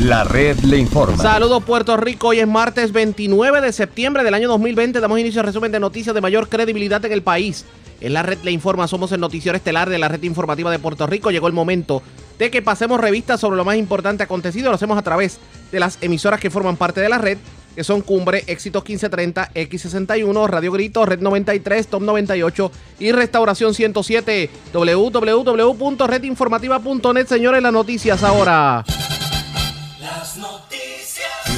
La red le informa. Saludos Puerto Rico, hoy es martes 29 de septiembre del año 2020. Damos inicio al resumen de noticias de mayor credibilidad en el país. En la red le informa, somos el noticiero estelar de la red informativa de Puerto Rico. Llegó el momento de que pasemos revistas sobre lo más importante acontecido. Lo hacemos a través de las emisoras que forman parte de la red, que son Cumbre, Éxitos 1530, X61, Radio Grito, Red 93, Top 98 y Restauración 107. www.redinformativa.net. Señores, las noticias ahora.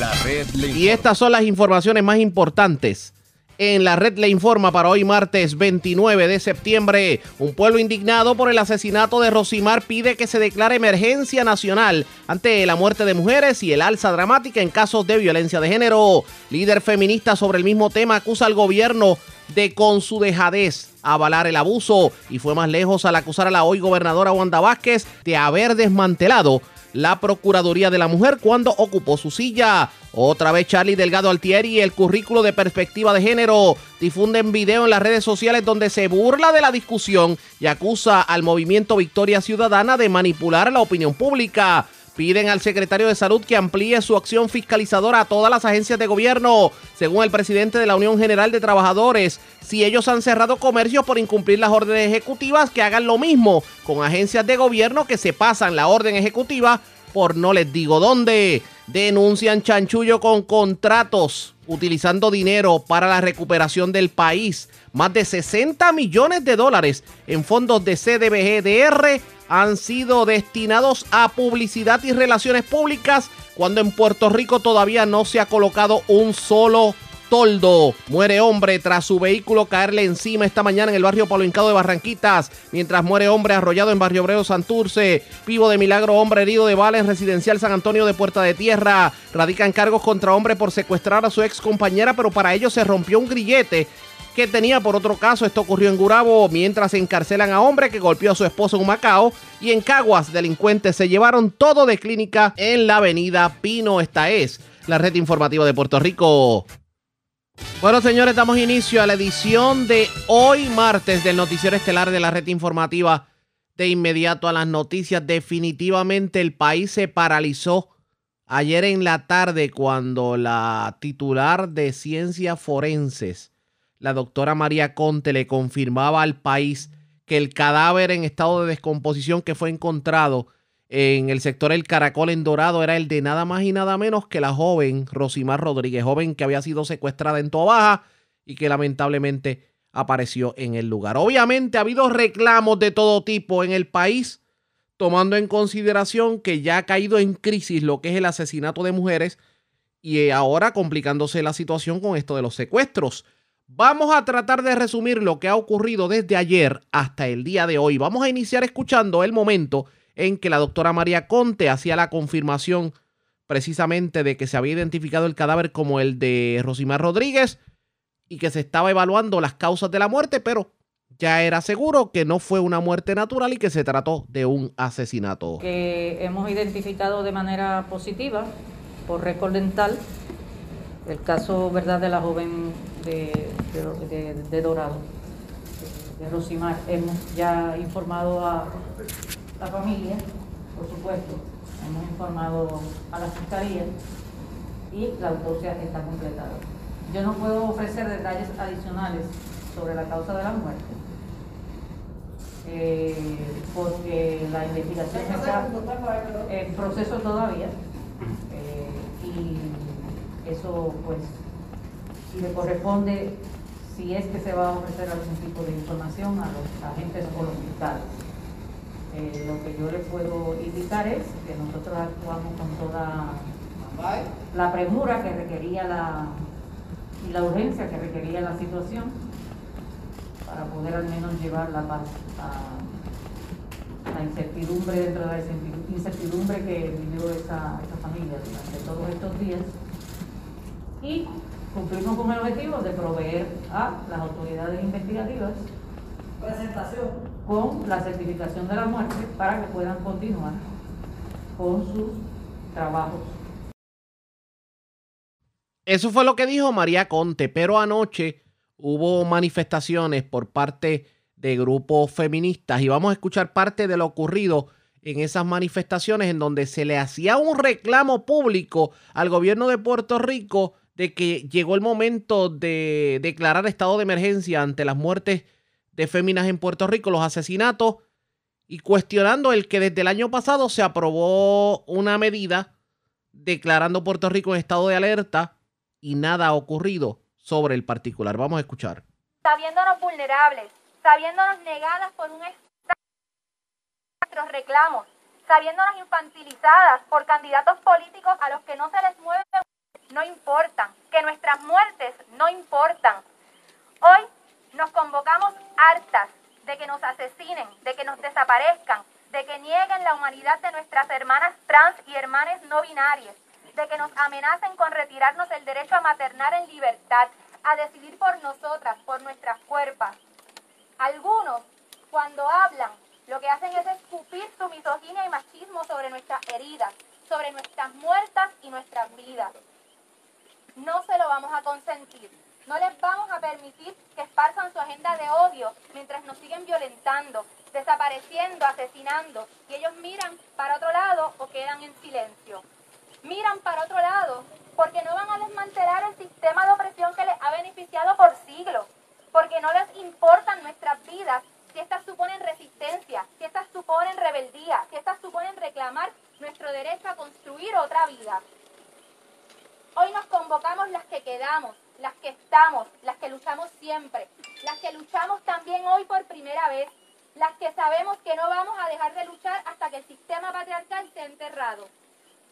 Las noticias. La red le Y estas son las informaciones más importantes. En la red le informa para hoy martes 29 de septiembre. Un pueblo indignado por el asesinato de Rosimar pide que se declare emergencia nacional ante la muerte de mujeres y el alza dramática en casos de violencia de género. Líder feminista sobre el mismo tema acusa al gobierno de con su dejadez avalar el abuso y fue más lejos al acusar a la hoy gobernadora Wanda Vázquez de haber desmantelado la Procuraduría de la Mujer cuando ocupó su silla. Otra vez Charlie Delgado Altieri, el currículo de perspectiva de género, difunden video en las redes sociales donde se burla de la discusión y acusa al movimiento Victoria Ciudadana de manipular la opinión pública. Piden al secretario de Salud que amplíe su acción fiscalizadora a todas las agencias de gobierno. Según el presidente de la Unión General de Trabajadores, si ellos han cerrado comercios por incumplir las órdenes ejecutivas, que hagan lo mismo con agencias de gobierno que se pasan la orden ejecutiva por no les digo dónde. Denuncian chanchullo con contratos utilizando dinero para la recuperación del país. Más de 60 millones de dólares en fondos de CDBGDR han sido destinados a publicidad y relaciones públicas cuando en Puerto Rico todavía no se ha colocado un solo toldo. Muere hombre tras su vehículo caerle encima esta mañana en el barrio Palo Hincado de Barranquitas, mientras muere hombre arrollado en Barrio Obrero Santurce. Vivo de milagro, hombre herido de bala en residencial San Antonio de Puerta de Tierra. Radican cargos contra hombre por secuestrar a su ex compañera, pero para ello se rompió un grillete que tenía por otro caso. Esto ocurrió en Gurabo, mientras encarcelan a hombre que golpeó a su esposo en Macao. Y en Caguas, delincuentes se llevaron todo de clínica en la avenida Pino. Esta es la red informativa de Puerto Rico. Bueno, señores, damos inicio a la edición de hoy martes del noticiero estelar de la red informativa. De inmediato a las noticias, definitivamente el país se paralizó ayer en la tarde cuando la titular de ciencias forenses, la doctora María Conte, le confirmaba al país que el cadáver en estado de descomposición que fue encontrado en el sector El Caracol en Dorado era el de nada más y nada menos que la joven Rosimar Rodríguez, joven que había sido secuestrada en Tobaja y que lamentablemente apareció en el lugar. Obviamente ha habido reclamos de todo tipo en el país, tomando en consideración que ya ha caído en crisis lo que es el asesinato de mujeres y ahora complicándose la situación con esto de los secuestros. Vamos a tratar de resumir lo que ha ocurrido desde ayer hasta el día de hoy. Vamos a iniciar escuchando el momento en que la doctora María Conte hacía la confirmación precisamente de que se había identificado el cadáver como el de Rosimar Rodríguez y que se estaba evaluando las causas de la muerte, pero ya era seguro que no fue una muerte natural y que se trató de un asesinato. que hemos identificado de manera positiva por récord dental el caso verdad de la joven de, de- Dorado, de Rosimar. Hemos ya informado a la familia, por supuesto, hemos informado a la fiscalía y la autopsia está completada. Yo no puedo ofrecer detalles adicionales sobre la causa de la muerte eh, porque la investigación está en proceso todavía eh, y eso pues si le corresponde si es que se va a ofrecer algún tipo de información a los agentes o los fiscales. Eh, lo que yo le puedo indicar es que nosotros actuamos con toda la premura que requería la y la urgencia que requería la situación para poder al menos llevar la paz a la incertidumbre dentro de la incerti- incertidumbre que vivió esa, esa familia durante todos estos días. Y cumplimos con el objetivo de proveer a las autoridades investigativas. Presentación con la certificación de la muerte para que puedan continuar con sus trabajos. Eso fue lo que dijo María Conte, pero anoche hubo manifestaciones por parte de grupos feministas y vamos a escuchar parte de lo ocurrido en esas manifestaciones en donde se le hacía un reclamo público al gobierno de Puerto Rico de que llegó el momento de declarar estado de emergencia ante las muertes de féminas en Puerto Rico, los asesinatos, y cuestionando el que desde el año pasado se aprobó una medida declarando Puerto Rico en estado de alerta y nada ha ocurrido sobre el particular. Vamos a escuchar. Sabiéndonos vulnerables, sabiéndonos negadas por un nuestros reclamos, sabiéndonos infantilizadas por candidatos políticos a los que no se les mueve, no importan, que nuestras muertes no importan. Hoy nos convocamos hartas de que nos asesinen, de que nos desaparezcan, de que nieguen la humanidad de nuestras hermanas trans y hermanas no binarias, de que nos amenacen con retirarnos el derecho a maternar en libertad, a decidir por nosotras, por nuestras cuerpas. Algunos, cuando hablan, lo que hacen es escupir su misoginia y machismo sobre nuestras heridas, sobre nuestras muertas y nuestras vidas. No se lo vamos a consentir. No les vamos a permitir que esparzan su agenda de odio mientras nos siguen violentando, desapareciendo, asesinando, y ellos miran para otro lado o quedan en silencio. Miran para otro lado porque no van a desmantelar el sistema de opresión que les ha beneficiado por siglos, porque no les importan nuestras vidas si estas suponen resistencia, si estas suponen rebeldía, si estas suponen reclamar nuestro derecho a construir otra vida. Hoy nos convocamos las que quedamos, las que estamos, las que luchamos siempre, las que luchamos también hoy por primera vez, las que sabemos que no vamos a dejar de luchar hasta que el sistema patriarcal esté enterrado.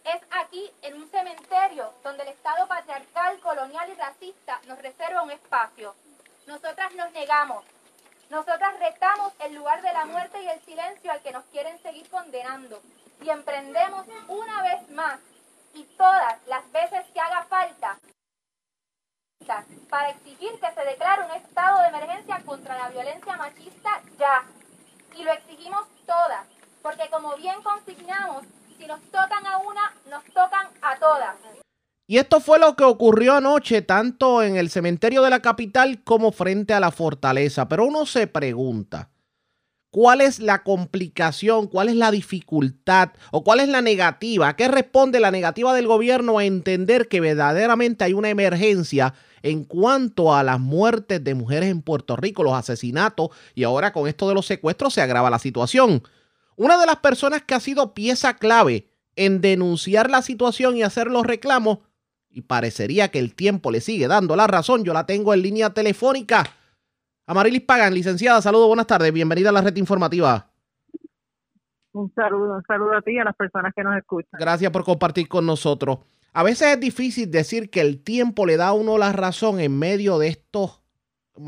Es aquí, en un cementerio, donde el Estado patriarcal, colonial y racista nos reserva un espacio. Nosotras nos negamos. Nosotras retamos el lugar de la muerte y el silencio al que nos quieren seguir condenando. Y emprendemos una vez más y todas las veces que haga falta para exigir que se declare un estado de emergencia contra la violencia machista ya. Y lo exigimos todas, porque como bien consignamos, si nos tocan a una, nos tocan a todas. Y esto fue lo que ocurrió anoche, tanto en el cementerio de la capital como frente a la fortaleza. Pero uno se pregunta, ¿cuál es la complicación, cuál es la dificultad o cuál es la negativa? qué responde la negativa del gobierno a entender que verdaderamente hay una emergencia en cuanto a las muertes de mujeres en Puerto Rico, los asesinatos y ahora con esto de los secuestros se agrava la situación? Una de las personas que ha sido pieza clave en denunciar la situación y hacer los reclamos, y parecería que el tiempo le sigue dando la razón, yo la tengo en línea telefónica. Amarilis Pagan, licenciada, saludo, buenas tardes, bienvenida a la red informativa. Un saludo, un saludo a ti y a las personas que nos escuchan. Gracias por compartir con nosotros. A veces es difícil decir que el tiempo le da a uno la razón en medio de estos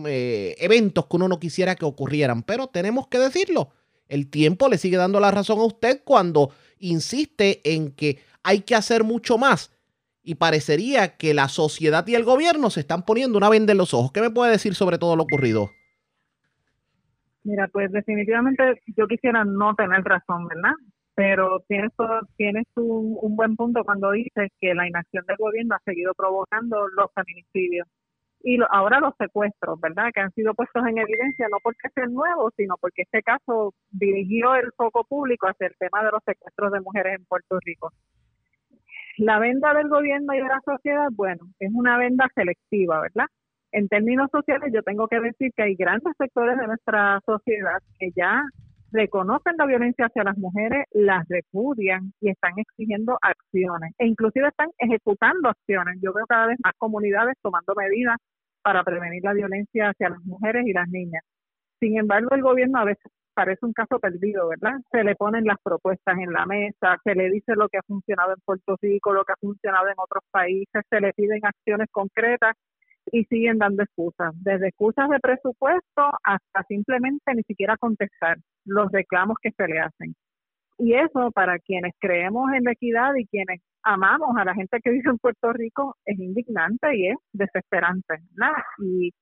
eh, eventos que uno no quisiera que ocurrieran, pero tenemos que decirlo. El tiempo le sigue dando la razón a usted cuando insiste en que hay que hacer mucho más. Y parecería que la sociedad y el gobierno se están poniendo una venda en los ojos. ¿Qué me puede decir sobre todo lo ocurrido? Mira, pues definitivamente yo quisiera no tener razón, ¿verdad? Pero tienes, tienes un, buen punto cuando dices que la inacción del gobierno ha seguido provocando los feminicidios y ahora los secuestros, ¿verdad? Que han sido puestos en evidencia no porque sean nuevos, sino porque este caso dirigió el foco público hacia el tema de los secuestros de mujeres en Puerto Rico. La venda del gobierno y de la sociedad, bueno, es una venda selectiva, ¿verdad? En términos sociales, yo tengo que decir que hay grandes sectores de nuestra sociedad que ya reconocen la violencia hacia las mujeres, las repudian y están exigiendo acciones e inclusive están ejecutando acciones. Yo veo cada vez más comunidades tomando medidas para prevenir la violencia hacia las mujeres y las niñas. Sin embargo, el gobierno a veces parece un caso perdido, ¿verdad? Se le ponen las propuestas en la mesa, se le dice lo que ha funcionado en Puerto Rico, lo que ha funcionado en otros países, se le piden acciones concretas y siguen dando excusas, desde excusas de presupuesto hasta simplemente ni siquiera contestar los reclamos que se le hacen. Y eso para quienes creemos en la equidad y quienes amamos a la gente que vive en Puerto Rico es indignante y es desesperante. Y,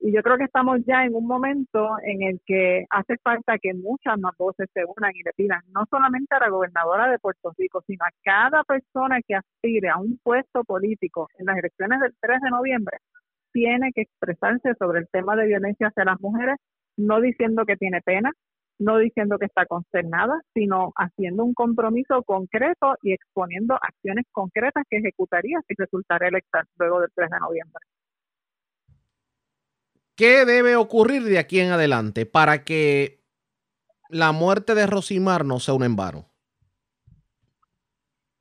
y yo creo que estamos ya en un momento en el que hace falta que muchas más voces se unan y le pidan no solamente a la gobernadora de Puerto Rico, sino a cada persona que aspire a un puesto político en las elecciones del 3 de noviembre, tiene que expresarse sobre el tema de violencia hacia las mujeres, no diciendo que tiene pena, no diciendo que está consternada, sino haciendo un compromiso concreto y exponiendo acciones concretas que ejecutaría si resultara electa luego del 3 de noviembre. ¿Qué debe ocurrir de aquí en adelante para que la muerte de Rosimar no sea un embaro?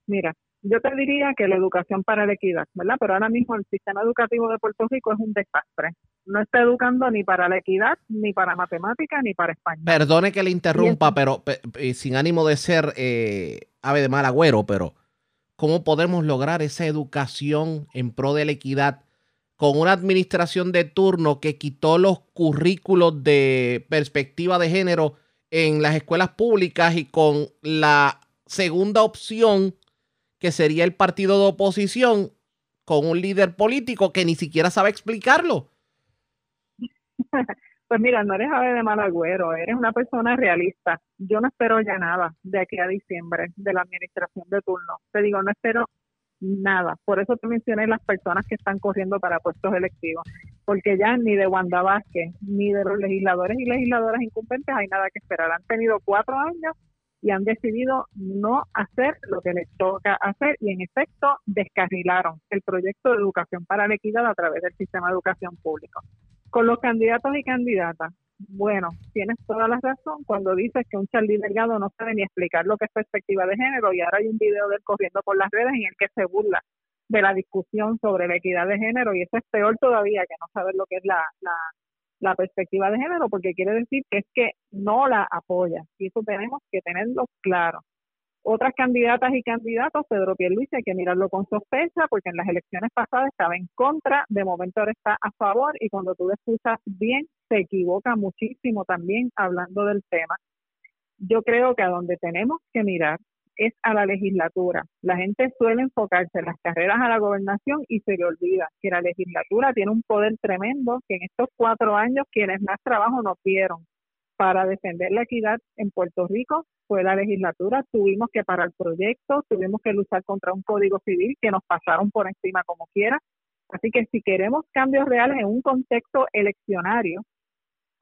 Mira, yo te diría que la educación para la equidad, ¿verdad? Pero ahora mismo el sistema educativo de Puerto Rico es un desastre. No está educando ni para la equidad, ni para matemáticas, ni para español. Perdone que le interrumpa, pero sin ánimo de ser eh, ave de mal agüero, pero ¿cómo podemos lograr esa educación en pro de la equidad con una administración de turno que quitó los currículos de perspectiva de género en las escuelas públicas y con la segunda opción que sería el partido de oposición con un líder político que ni siquiera sabe explicarlo. Pues mira, no eres ave de mal agüero, eres una persona realista. Yo no espero ya nada de aquí a diciembre de la administración de turno. Te digo, no espero nada. Por eso te mencioné las personas que están corriendo para puestos electivos. Porque ya ni de Wanda Vázquez, ni de los legisladores y legisladoras incumbentes hay nada que esperar. Han tenido cuatro años y han decidido no hacer lo que les toca hacer y en efecto descarrilaron el proyecto de educación para la equidad a través del sistema de educación público. Con los candidatos y candidatas, bueno, tienes toda la razón cuando dices que un Charlie Delgado no sabe ni explicar lo que es perspectiva de género y ahora hay un video de él corriendo por las redes en el que se burla de la discusión sobre la equidad de género y eso es peor todavía que no saber lo que es la, la la perspectiva de género, porque quiere decir que es que no la apoya. Y eso tenemos que tenerlo claro. Otras candidatas y candidatos, Pedro Pierluisi, hay que mirarlo con sospecha, porque en las elecciones pasadas estaba en contra, de momento ahora está a favor, y cuando tú escuchas bien, se equivoca muchísimo también hablando del tema. Yo creo que a donde tenemos que mirar es a la legislatura. La gente suele enfocarse en las carreras a la gobernación y se le olvida que la legislatura tiene un poder tremendo que en estos cuatro años quienes más trabajo nos dieron para defender la equidad en Puerto Rico fue la legislatura. Tuvimos que parar proyectos, tuvimos que luchar contra un código civil que nos pasaron por encima como quiera. Así que si queremos cambios reales en un contexto eleccionario,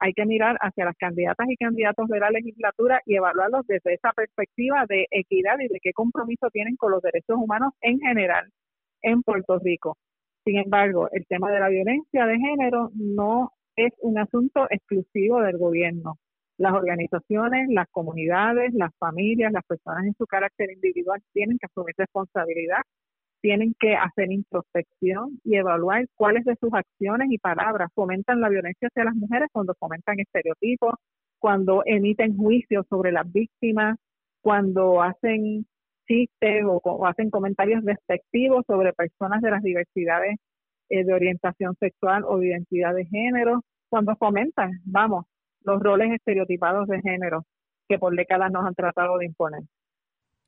hay que mirar hacia las candidatas y candidatos de la legislatura y evaluarlos desde esa perspectiva de equidad y de qué compromiso tienen con los derechos humanos en general en Puerto Rico. Sin embargo, el tema de la violencia de género no es un asunto exclusivo del gobierno. Las organizaciones, las comunidades, las familias, las personas en su carácter individual tienen que asumir responsabilidad tienen que hacer introspección y evaluar cuáles de sus acciones y palabras fomentan la violencia hacia las mujeres cuando fomentan estereotipos, cuando emiten juicios sobre las víctimas, cuando hacen chistes o, hacen comentarios despectivos sobre personas de las diversidades eh, de orientación sexual o de identidad de género, cuando fomentan, vamos, los roles estereotipados de género que por décadas nos han tratado de imponer.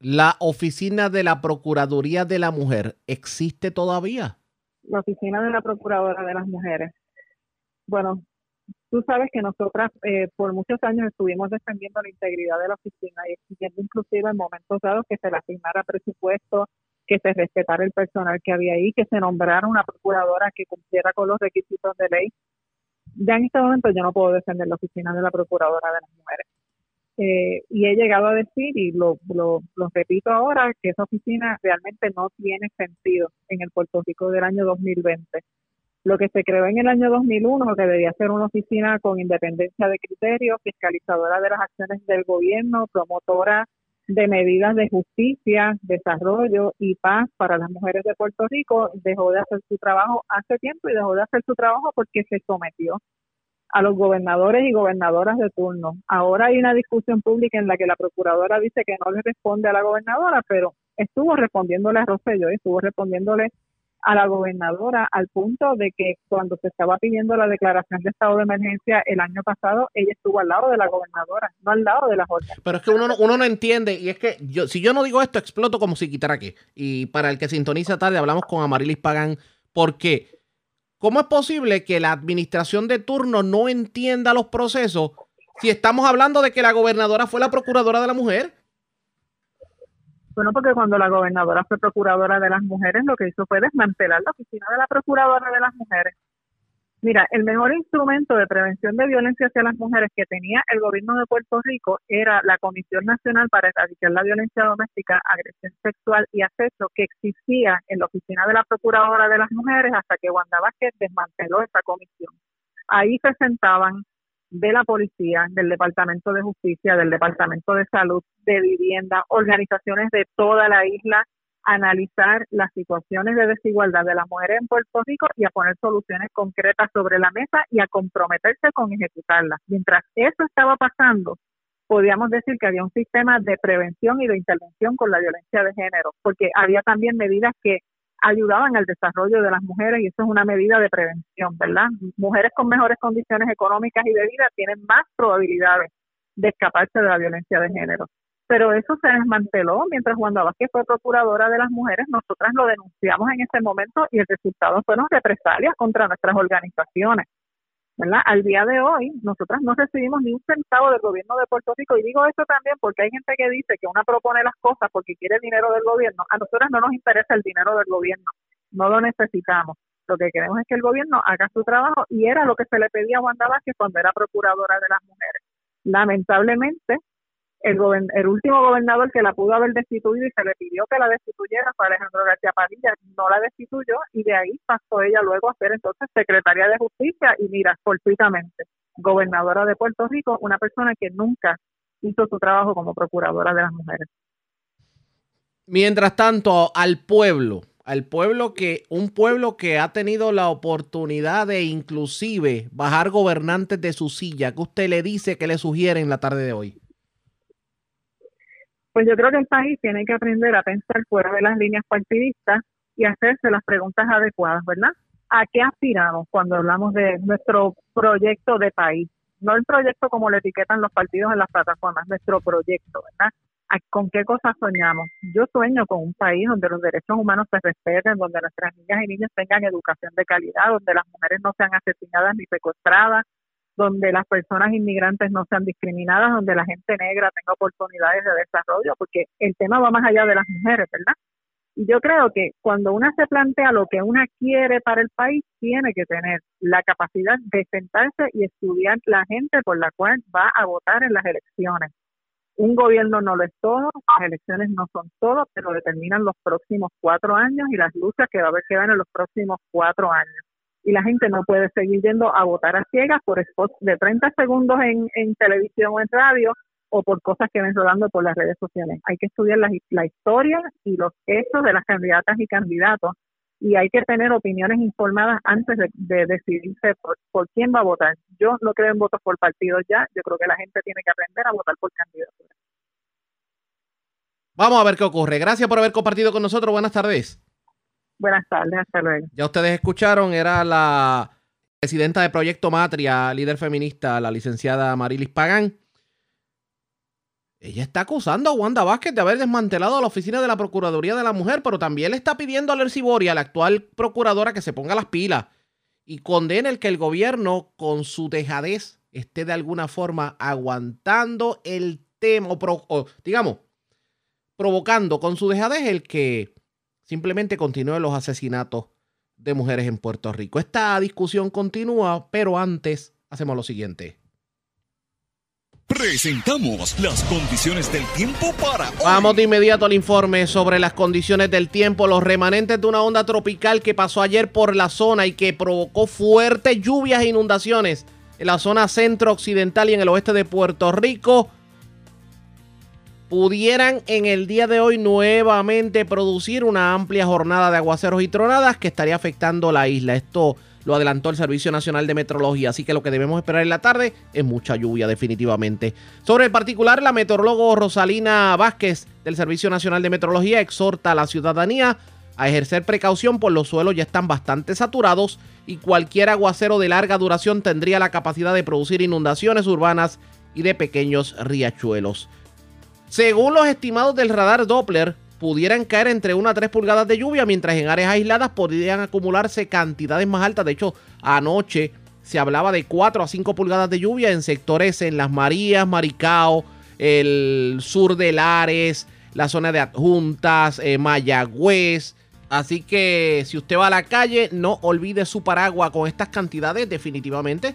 ¿La oficina de la Procuraduría de la Mujer existe todavía? La oficina de la Procuradora de las Mujeres. Bueno, tú sabes que nosotras eh, por muchos años estuvimos defendiendo la integridad de la oficina y exigiendo inclusive en momentos dados que se le asignara presupuesto, que se respetara el personal que había ahí, que se nombrara una procuradora que cumpliera con los requisitos de ley. Ya en este momento yo no puedo defender la oficina de la Procuradora de las Mujeres. Eh, y he llegado a decir, y lo, lo, repito ahora, que esa oficina realmente no tiene sentido en el Puerto Rico del año 2020. Lo que se creó en el año 2001, que debía ser una oficina con independencia de criterio, fiscalizadora de las acciones del gobierno, promotora de medidas de justicia, desarrollo y paz para las mujeres de Puerto Rico, dejó de hacer su trabajo hace tiempo y dejó de hacer su trabajo porque se sometió a los gobernadores y gobernadoras de turno. Ahora hay una discusión pública en la que la procuradora dice que no le responde a la gobernadora, pero estuvo respondiéndole a Rosselló, estuvo respondiéndole a la gobernadora al punto de que cuando se estaba pidiendo la declaración de estado de emergencia el año pasado, ella estuvo al lado de la gobernadora, no al lado de la órdenes. Pero es que uno no, uno no entiende, y es que yo, si yo no digo esto, exploto como si quitara aquí. Y para el que sintoniza tarde, hablamos con Amarilis Pagán, porque ¿Cómo es posible que la administración de turno no entienda los procesos si estamos hablando de que la gobernadora fue la procuradora de la mujer? Bueno, porque cuando la gobernadora fue procuradora de las mujeres, lo que hizo fue desmantelar la oficina de la procuradora de las mujeres. Mira, el mejor instrumento de prevención de violencia hacia las mujeres que tenía el gobierno de Puerto Rico era la Comisión Nacional para Erradicar la Violencia Doméstica, Agresión Sexual y Acecho que existía en la oficina de la Procuradora de las Mujeres hasta que Wanda Vázquez desmanteló esa comisión. Ahí se sentaban de la policía, del Departamento de Justicia, del Departamento de Salud, de Vivienda, organizaciones de toda la isla analizar las situaciones de desigualdad de las mujeres en Puerto Rico y a poner soluciones concretas sobre la mesa y a comprometerse con ejecutarlas. Mientras eso estaba pasando, podíamos decir que había un sistema de prevención y de intervención con la violencia de género, porque había también medidas que ayudaban al desarrollo de las mujeres y eso es una medida de prevención, ¿verdad? Mujeres con mejores condiciones económicas y de vida tienen más probabilidades de escaparse de la violencia de género pero eso se desmanteló mientras Wanda Vázquez fue procuradora de las mujeres, nosotras lo denunciamos en ese momento y el resultado fueron represalias contra nuestras organizaciones. ¿verdad? Al día de hoy, nosotras no recibimos ni un centavo del gobierno de Puerto Rico y digo eso también porque hay gente que dice que una propone las cosas porque quiere dinero del gobierno. A nosotras no nos interesa el dinero del gobierno, no lo necesitamos. Lo que queremos es que el gobierno haga su trabajo y era lo que se le pedía a Wanda Vázquez cuando era procuradora de las mujeres. Lamentablemente, el, el último gobernador que la pudo haber destituido y se le pidió que la destituyera fue Alejandro García Padilla, no la destituyó y de ahí pasó ella luego a ser entonces secretaria de justicia y mira, fortuitamente, gobernadora de Puerto Rico, una persona que nunca hizo su trabajo como procuradora de las mujeres. Mientras tanto, al pueblo, al pueblo que, un pueblo que ha tenido la oportunidad de inclusive bajar gobernantes de su silla, ¿qué usted le dice que le sugiere en la tarde de hoy? Pues yo creo que el país tiene que aprender a pensar fuera de las líneas partidistas y hacerse las preguntas adecuadas, ¿verdad? ¿A qué aspiramos cuando hablamos de nuestro proyecto de país? No el proyecto como le etiquetan los partidos en las plataformas, nuestro proyecto, ¿verdad? ¿Con qué cosas soñamos? Yo sueño con un país donde los derechos humanos se respeten, donde nuestras niñas y niños tengan educación de calidad, donde las mujeres no sean asesinadas ni secuestradas, donde las personas inmigrantes no sean discriminadas, donde la gente negra tenga oportunidades de desarrollo, porque el tema va más allá de las mujeres, ¿verdad? Y yo creo que cuando una se plantea lo que una quiere para el país, tiene que tener la capacidad de sentarse y estudiar la gente por la cual va a votar en las elecciones. Un gobierno no lo es todo, las elecciones no son todo, pero determinan los próximos cuatro años y las luchas que va a haber que dar en los próximos cuatro años y la gente no puede seguir yendo a votar a ciegas por spots de 30 segundos en, televisión o en radio o por cosas que ven rodando por las redes sociales. Hay que estudiar la, la historia y los hechos de las candidatas y candidatos y hay que tener opiniones informadas antes de, decidirse por, por, quién va a votar. Yo no creo en votos por partidos ya, yo creo que la gente tiene que aprender a votar por candidatura. Vamos a ver qué ocurre. Gracias por haber compartido con nosotros. Buenas tardes. Buenas tardes, hasta luego. Ya ustedes escucharon, era la presidenta de Proyecto Matria, líder feminista, la licenciada Marilis Pagán. Ella está acusando a Wanda Vázquez de haber desmantelado la oficina de la Procuraduría de la Mujer, pero también le está pidiendo a Lercy Boria, la actual procuradora, que se ponga las pilas y condene el que el gobierno, con su dejadez, esté de alguna forma aguantando el tema, o digamos, provocando con su dejadez el que simplemente continúen los asesinatos de mujeres en Puerto Rico. Esta discusión continúa, pero antes hacemos lo siguiente. Presentamos las condiciones del tiempo para hoy. Vamos de inmediato al informe sobre las condiciones del tiempo, los remanentes de una onda tropical que pasó ayer por la zona y que provocó fuertes lluvias e inundaciones en la zona centro-occidental y en el oeste de Puerto Rico pudieran en el día de hoy nuevamente producir una amplia jornada de aguaceros y tronadas que estaría afectando la isla. Esto lo adelantó el Servicio Nacional de Meteorología, así que lo que debemos esperar en la tarde es mucha lluvia definitivamente. Sobre el particular, la meteorólogo Rosalina Vázquez del Servicio Nacional de Meteorología exhorta a la ciudadanía a ejercer precaución pues los suelos ya están bastante saturados y cualquier aguacero de larga duración tendría la capacidad de producir inundaciones urbanas y de pequeños riachuelos. Según los estimados del radar Doppler, pudieran caer entre 1 a 3 pulgadas de lluvia, mientras en áreas aisladas podrían acumularse cantidades más altas. De hecho, anoche se hablaba de 4 a 5 pulgadas de lluvia en sectores en Las Marías, Maricao, el sur de Lares, la zona de Adjuntas, eh, Mayagüez, Así que si usted va a la calle, no olvide su paraguas con estas cantidades. Definitivamente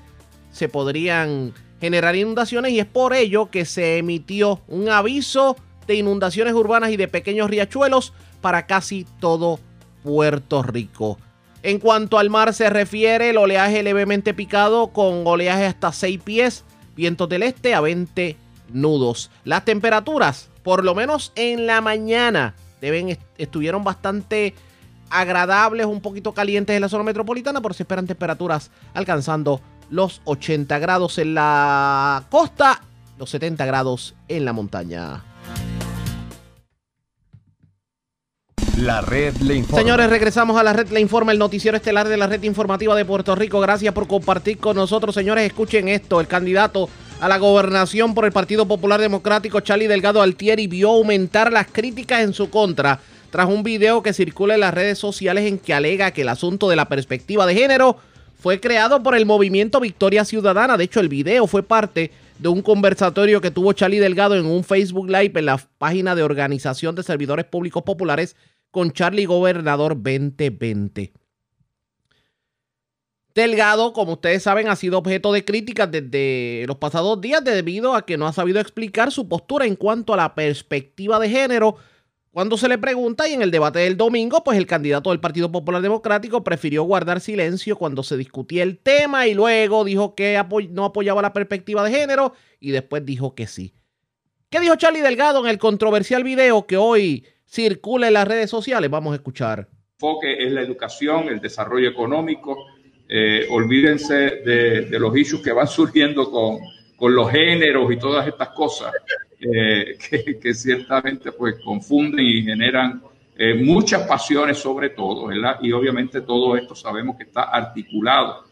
se podrían generar inundaciones y es por ello que se emitió un aviso de inundaciones urbanas y de pequeños riachuelos para casi todo Puerto Rico. En cuanto al mar se refiere, el oleaje levemente picado con oleaje hasta 6 pies, vientos del este a 20 nudos. Las temperaturas, por lo menos en la mañana, deben, estuvieron bastante agradables, un poquito calientes en la zona metropolitana, pero se esperan temperaturas alcanzando los 80 grados en la costa, los 70 grados en la montaña. La red le informa. Señores, regresamos a la red le informa, el noticiero estelar de la red informativa de Puerto Rico. Gracias por compartir con nosotros, señores. Escuchen esto, el candidato a la gobernación por el Partido Popular Democrático, Charlie Delgado Altieri, vio aumentar las críticas en su contra tras un video que circula en las redes sociales en que alega que el asunto de la perspectiva de género fue creado por el movimiento Victoria Ciudadana. De hecho, el video fue parte de un conversatorio que tuvo Charlie Delgado en un Facebook Live en la página de Organización de Servidores Públicos Populares con Charlie Gobernador 2020. Delgado, como ustedes saben, ha sido objeto de críticas desde los pasados días debido a que no ha sabido explicar su postura en cuanto a la perspectiva de género cuando se le pregunta y en el debate del domingo, pues el candidato del Partido Popular Democrático prefirió guardar silencio cuando se discutía el tema y luego dijo que no apoyaba la perspectiva de género y después dijo que sí. ¿Qué dijo Charlie Delgado en el controversial video que hoy circula en las redes sociales? Vamos a escuchar. El enfoque es la educación, el desarrollo económico. Eh, olvídense de, los issues que van surgiendo con, con los géneros y todas estas cosas. Eh, que, ciertamente pues confunden y generan eh, muchas pasiones sobre todo, ¿verdad? Y obviamente todo esto sabemos que está articulado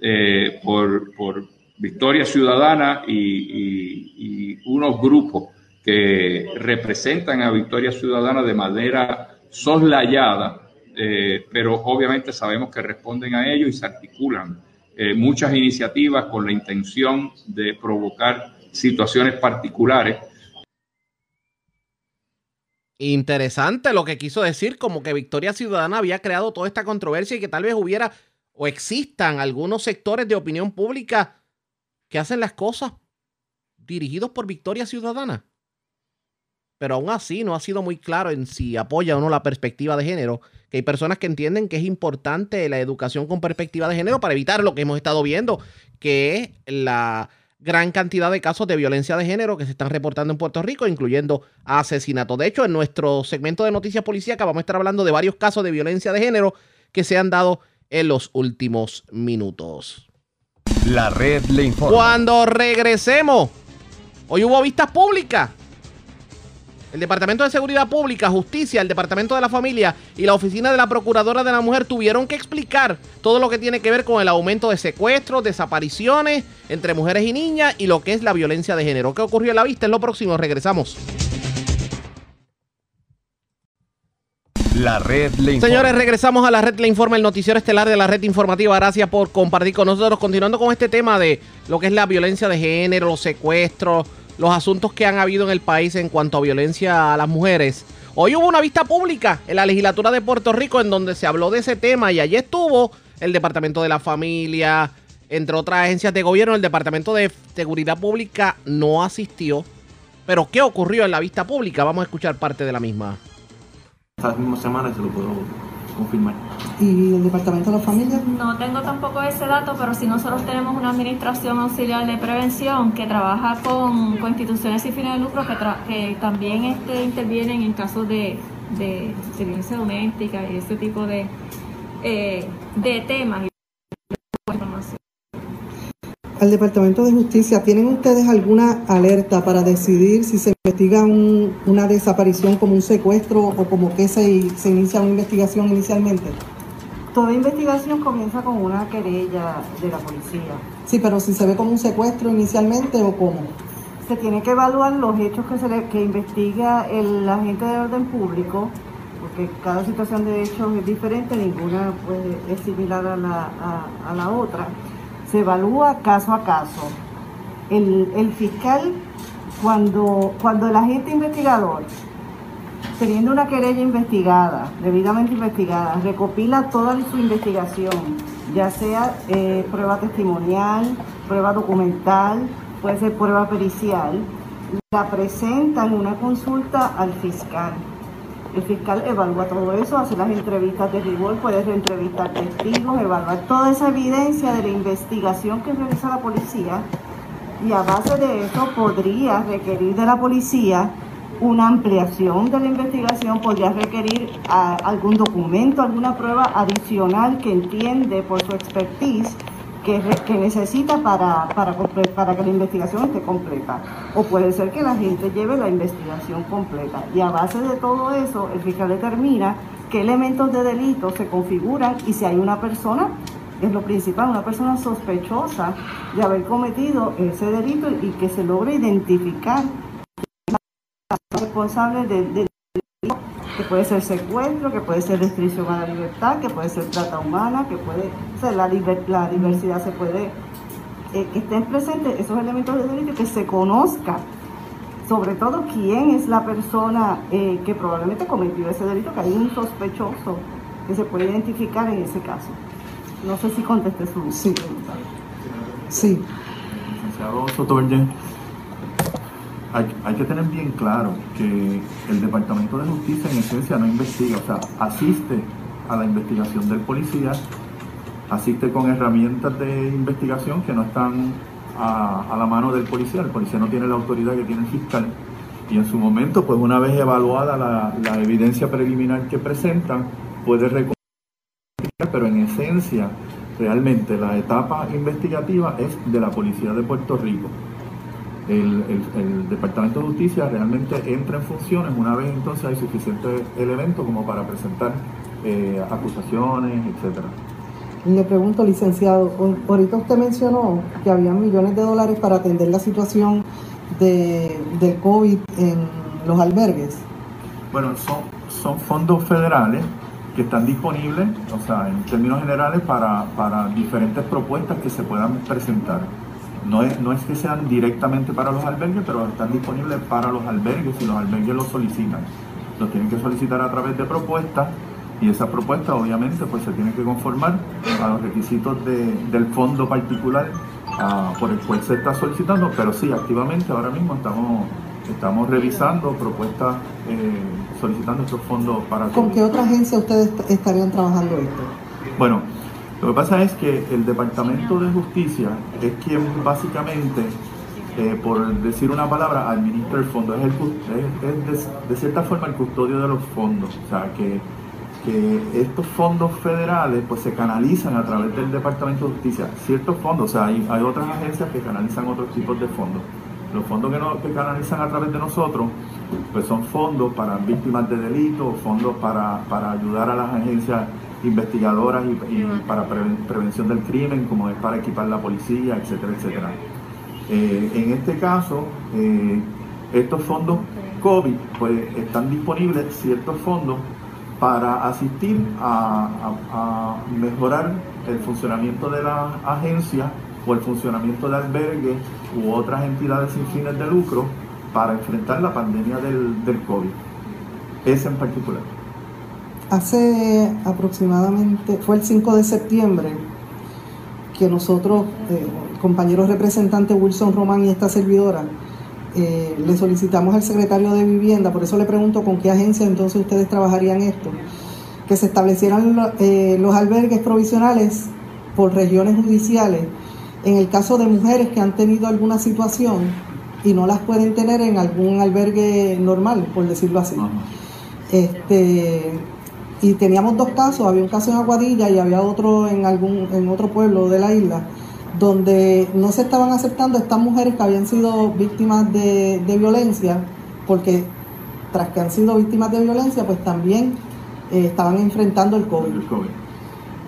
eh, por, por, Victoria Ciudadana y, unos grupos que representan a Victoria Ciudadana de manera soslayada, pero obviamente sabemos que responden a ello y se articulan muchas iniciativas con la intención de provocar situaciones particulares Interesante lo que quiso decir, como que Victoria Ciudadana había creado toda esta controversia y que tal vez hubiera o existan algunos sectores de opinión pública que hacen las cosas dirigidos por Victoria Ciudadana. Pero aún así no ha sido muy claro en si apoya o no la perspectiva de género, que hay personas que entienden que es importante la educación con perspectiva de género para evitar lo que hemos estado viendo, que es la gran cantidad de casos de violencia de género que se están reportando en Puerto Rico, incluyendo asesinatos. De hecho, en nuestro segmento de noticias policíacas vamos a estar hablando de varios casos de violencia de género que se han dado en los últimos minutos. La red le informa. Cuando regresemos, hoy hubo vistas públicas el Departamento de Seguridad Pública, Justicia, el Departamento de la Familia y la Oficina de la Procuradora de la Mujer tuvieron que explicar todo lo que tiene que ver con el aumento de secuestros, desapariciones entre mujeres y niñas y lo que es la violencia de género. ¿Qué ocurrió en la vista? En lo próximo, regresamos. La red le informa. Señores, regresamos a la red le informa, el noticiero estelar de la red informativa. Gracias por compartir con nosotros. Continuando con este tema de lo que es la violencia de género, los secuestros los asuntos que han habido en el país en cuanto a violencia a las mujeres. Hoy hubo una vista pública en la legislatura de Puerto Rico en donde se habló de ese tema y allí estuvo el Departamento de la Familia, entre otras agencias de gobierno. El Departamento de Seguridad Pública no asistió. Pero ¿qué ocurrió en la vista pública? Vamos a escuchar parte de la misma. Esta misma semana se lo puedo confirmar. ¿Y el Departamento de la Familia? No tengo tampoco ese dato, pero sí nosotros tenemos una administración auxiliar de prevención que trabaja con, instituciones sin fines de lucro que, que también este, intervienen en casos de, de, violencia doméstica y ese tipo de, eh, de temas al Departamento de Justicia, ¿tienen ustedes alguna alerta para decidir si se investiga una desaparición como un secuestro o como que se, se inicia una investigación inicialmente? Toda investigación comienza con una querella de la policía. Sí, pero si se ve como un secuestro inicialmente o cómo? Se tiene que evaluar los hechos que, se le, que investiga el agente de orden público, porque cada situación de hechos es diferente, ninguna es similar a la, a la otra se evalúa caso a caso. El, fiscal, cuando, cuando el agente investigador teniendo una querella investigada, debidamente investigada, recopila toda su investigación, ya sea eh, prueba testimonial, prueba documental, puede ser prueba pericial, la presenta en una consulta al fiscal. El fiscal evalúa todo eso, hace las entrevistas de rigor, puede entrevistar testigos, evaluar toda esa evidencia de la investigación que realiza la policía. Y a base de eso podría requerir de la policía una ampliación de la investigación, podría requerir ah, algún documento, alguna prueba adicional que entiende por su expertise que, que necesita para, para, que la investigación esté completa. O puede ser que la gente lleve la investigación completa. Y a base de todo eso, el fiscal determina qué elementos de delito se configuran y si hay una persona es lo principal, una persona sospechosa de haber cometido ese delito y que se logre identificar responsable delito, que puede ser secuestro, que puede ser restricción a la libertad, que puede ser trata humana, que puede ser la, la diversidad, se puede, eh, que estén presentes esos elementos de delito, que se conozca sobre todo quién es la persona eh, que probablemente cometió ese delito, que hay un sospechoso que se puede identificar en ese caso. No sé si contesté su sí. pregunta. Sí. Hay, que tener bien claro que el Departamento de Justicia en esencia no investiga, o sea, asiste a la investigación del policía, asiste con herramientas de investigación que no están a, la mano del policía, el policía no tiene la autoridad que tiene el fiscal y en su momento, pues una vez evaluada la, evidencia preliminar que presentan, puede reconocer pero en esencia, realmente la etapa investigativa es de la Policía de Puerto Rico. El, el, el, Departamento de Justicia realmente entra en funciones una vez entonces hay suficiente elemento como para presentar eh, acusaciones, etcétera. Le pregunto, licenciado, ahorita usted mencionó que había millones de dólares para atender la situación de, del COVID en los albergues. Bueno, son, son fondos federales que están disponibles, o sea, en términos generales, para, para diferentes propuestas que se puedan presentar. No es, no es que sean directamente para los albergues, pero están disponibles para los albergues si los albergues los solicitan. Los tienen que solicitar a través de propuestas y esas propuestas obviamente pues se tienen que conformar a los requisitos de, del fondo particular uh, por el cual se está solicitando, pero sí, activamente ahora mismo estamos estamos revisando propuestas eh, solicitando estos fondos para... ¿Con qué otra agencia ustedes estarían trabajando esto? Bueno, lo que pasa es que el Departamento de Justicia es quien básicamente, eh, por decir una palabra, administra el fondo. Es, de, cierta forma el custodio de los fondos. O sea, que, que estos fondos federales pues se canalizan a través del Departamento de Justicia. Ciertos fondos, o sea, hay, hay otras agencias que canalizan otros tipos de fondos. Los fondos que, no, que, canalizan a través de nosotros, pues son fondos para víctimas de delitos, fondos para, para ayudar a las agencias investigadoras y, y para pre, prevención del crimen, como es para equipar la policía, etcétera, etcétera. Eh, en este caso, eh, estos fondos COVID, pues están disponibles ciertos fondos para asistir a, a, a mejorar el funcionamiento de la agencia o el funcionamiento de albergues u otras entidades sin fines de lucro para enfrentar la pandemia del, del COVID. Esa en particular. Hace aproximadamente, fue el 5 de septiembre, que nosotros, eh, compañeros representantes Wilson Román y esta servidora, eh, le solicitamos al secretario de Vivienda, por eso le pregunto con qué agencia entonces ustedes trabajarían esto, que se establecieran eh, los albergues provisionales por regiones judiciales en el caso de mujeres que han tenido alguna situación y no las pueden tener en algún albergue normal, por decirlo así. Este, y teníamos dos casos, había un caso en Aguadilla y había otro en algún en otro pueblo de la isla donde no se estaban aceptando estas mujeres que habían sido víctimas de, de violencia, porque tras que han sido víctimas de violencia, pues también eh, estaban enfrentando el COVID. El COVID.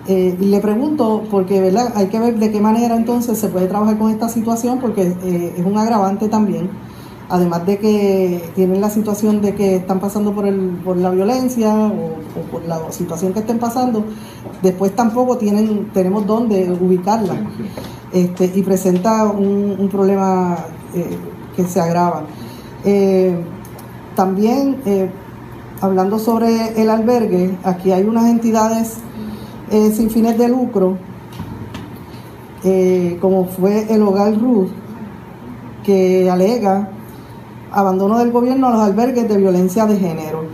Eh, y le pregunto, porque ¿verdad? hay que ver de qué manera entonces se puede trabajar con esta situación, porque eh, es un agravante también, además de que tienen la situación de que están pasando por, el, por la violencia o, o por la situación que estén pasando, después tampoco tienen tenemos dónde ubicarla este, y presenta un, un problema eh, que se agrava. también hablando sobre el albergue, aquí hay unas entidades eh, sin fines de lucro, eh, como fue el Hogar Ruth, que alega abandono del gobierno a los albergues de violencia de género.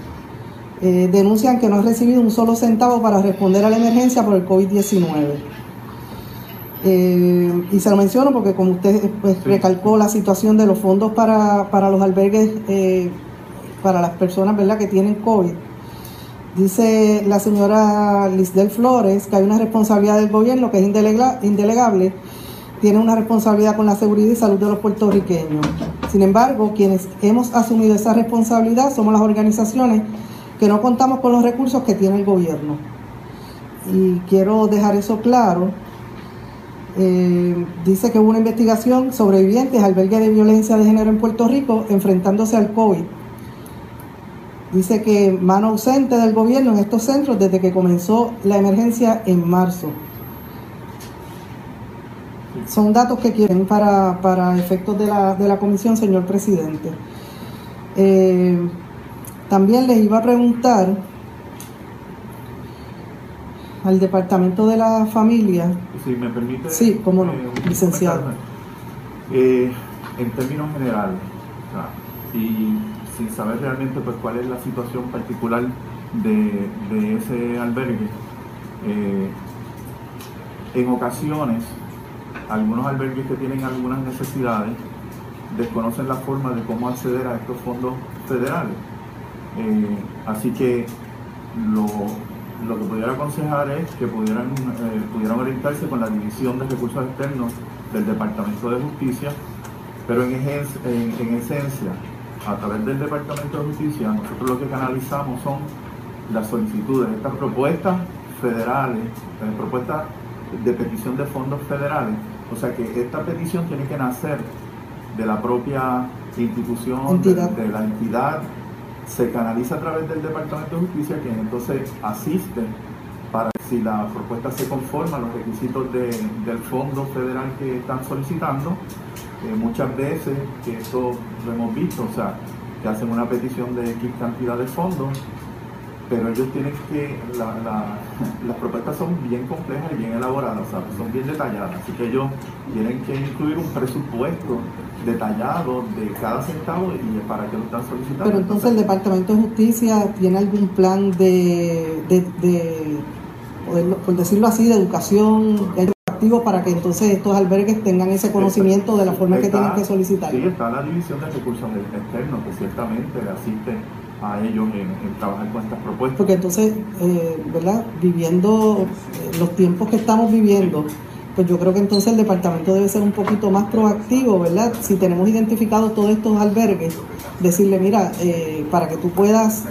Eh, denuncian que no han recibido un solo centavo para responder a la emergencia por el COVID-19. Eh, y se lo menciono porque como usted pues, recalcó la situación de los fondos para, para los albergues eh, para las personas ¿verdad? que tienen COVID. Dice la señora Lisdel Flores que hay una responsabilidad del gobierno que es indelega- indelegable, tiene una responsabilidad con la seguridad y salud de los puertorriqueños. Sin embargo, quienes hemos asumido esa responsabilidad somos las organizaciones que no contamos con los recursos que tiene el gobierno. Y quiero dejar eso claro. Eh, dice que hubo una investigación sobrevivientes albergue de violencia de género en Puerto Rico enfrentándose al COVID. Dice que mano ausente del gobierno en estos centros desde que comenzó la emergencia en marzo. Son datos que quieren para, para efectos de la, de la comisión, señor presidente. Eh, también les iba a preguntar al Departamento de la Familia. Si me permite. Sí, cómo no, eh, licenciado. Eh, en términos generales, o sea, y sin saber realmente pues cuál es la situación particular de, de ese albergue, eh, en ocasiones algunos albergues que tienen algunas necesidades desconocen la forma de cómo acceder a estos fondos federales. Eh, así que lo, lo que pudiera aconsejar es que pudieran, eh, pudieran orientarse con la División de Recursos Externos del Departamento de Justicia, pero en, ejen- en- en esencia, a través del Departamento de Justicia, nosotros lo que canalizamos son las solicitudes, estas propuestas federales, eh, propuestas de petición de fondos federales. O sea que esta petición tiene que nacer de la propia institución, de, la entidad, se canaliza a través del Departamento de Justicia, que entonces asiste para si la propuesta se conforma a los requisitos de- del fondo federal que están solicitando. Eh, muchas veces, que esto lo hemos visto, o sea, que hacen una petición de X cantidad de fondos, pero ellos tienen que, la- la- las propuestas son bien complejas y bien elaboradas, o sea, son bien detalladas, así que ellos tienen que incluir un presupuesto detallado de cada centavo y para qué lo están solicitando. Pero entonces el Departamento de Justicia tiene algún plan de, de, de poderlo- por decirlo así, de educación activo para que entonces estos albergues tengan ese conocimiento de la forma que tienen que solicitar. Sí, está la División de Recursos Externos, que ciertamente asiste a ellos en, en trabajar con estas propuestas. Porque entonces, eh, ¿verdad? Viviendo eh, los tiempos que estamos viviendo, pues yo creo que entonces el departamento debe ser un poquito más proactivo, ¿verdad? Si tenemos identificados todos estos albergues, decirle, mira, eh, para que tú puedas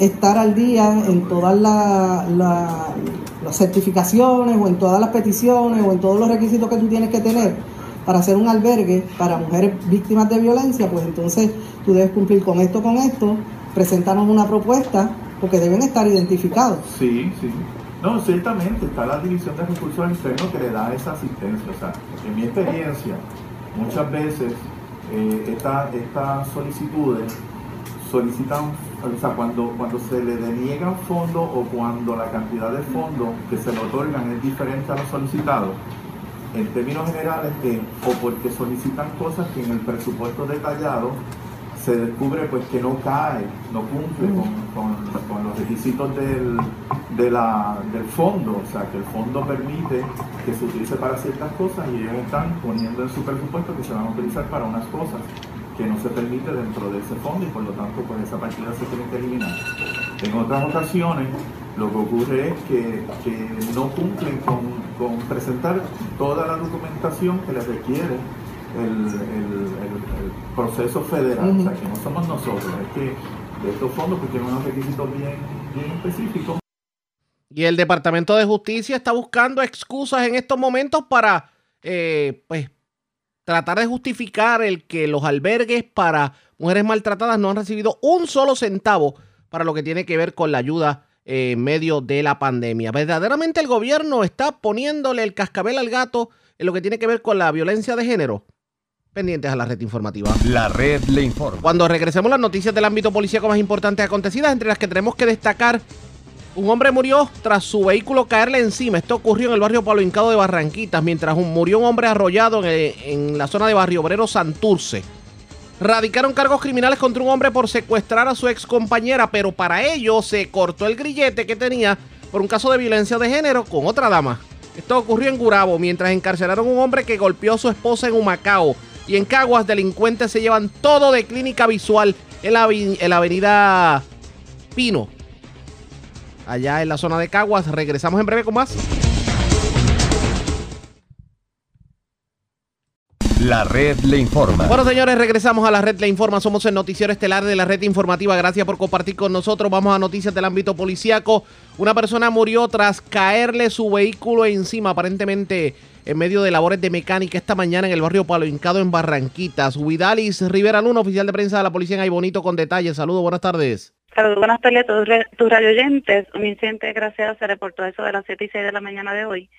estar al día en todas la- la- las certificaciones o en todas las peticiones o en todos los requisitos que tú tienes que tener para hacer un albergue para mujeres víctimas de violencia, pues entonces tú debes cumplir con esto, con esto, presentarnos una propuesta, porque deben estar identificados. Sí, sí. No, ciertamente está la División de Recursos Externos que le da esa asistencia. O sea, en mi experiencia, muchas veces eh, esta- estas solicitudes solicitan, o sea, cuando, cuando se le deniegan fondos o cuando la cantidad de fondos que se le otorgan es diferente a los solicitados, en términos generales, eh, o porque solicitan cosas que en el presupuesto detallado se descubre pues que no cae, no cumple con, con- con los requisitos del, de la- del fondo, o sea que el fondo permite que se utilice para ciertas cosas y ellos están poniendo en su presupuesto que se van a utilizar para unas cosas que no se permite dentro de ese fondo y por lo tanto pues esa partida se tiene que eliminar. En otras ocasiones lo que ocurre es que, que no cumplen con, con presentar toda la documentación que les requiere el, el- el- el proceso federal, o sea que no somos nosotros, es que estos fondos pues tienen unos requisitos bien, bien específicos. Y el Departamento de Justicia está buscando excusas en estos momentos para, eh, pues, tratar de justificar el que los albergues para mujeres maltratadas no han recibido un solo centavo para lo que tiene que ver con la ayuda eh, en medio de la pandemia. Verdaderamente el gobierno está poniéndole el cascabel al gato en lo que tiene que ver con la violencia de género. Pendientes a la red informativa. La red le informa. Cuando regresemos las noticias del ámbito policíaco más importantes acontecidas, entre las que tenemos que destacar, un hombre murió tras su vehículo caerle encima. Esto ocurrió en el barrio Palo Hincado de Barranquitas, mientras un- murió un hombre arrollado en, en la zona de Barrio Obrero Santurce. Radicaron cargos criminales contra un hombre por secuestrar a su ex compañera, pero para ello se cortó el grillete que tenía por un caso de violencia de género con otra dama. Esto ocurrió en Gurabo, mientras encarcelaron a un hombre que golpeó a su esposa en Humacao. Y en Caguas, delincuentes se llevan todo de clínica visual en la, en la avenida Pino. Allá en la zona de Caguas. Regresamos en breve con más. La red le informa. Bueno, señores, regresamos a la red Le Informa. Somos el noticiero estelar de la red informativa. Gracias por compartir con nosotros. Vamos a noticias del ámbito policíaco. Una persona murió tras caerle su vehículo encima, aparentemente en medio de labores de mecánica esta mañana en el barrio Palo Hincado en Barranquitas. Huidalis Rivera Luna, oficial de prensa de la policía en Aybonito con detalles. Saludos, buenas tardes. Saludos, buenas tardes a todos tus radioyentes. Un incidente desgraciado se reportó eso de las 7 y 6 de la mañana de hoy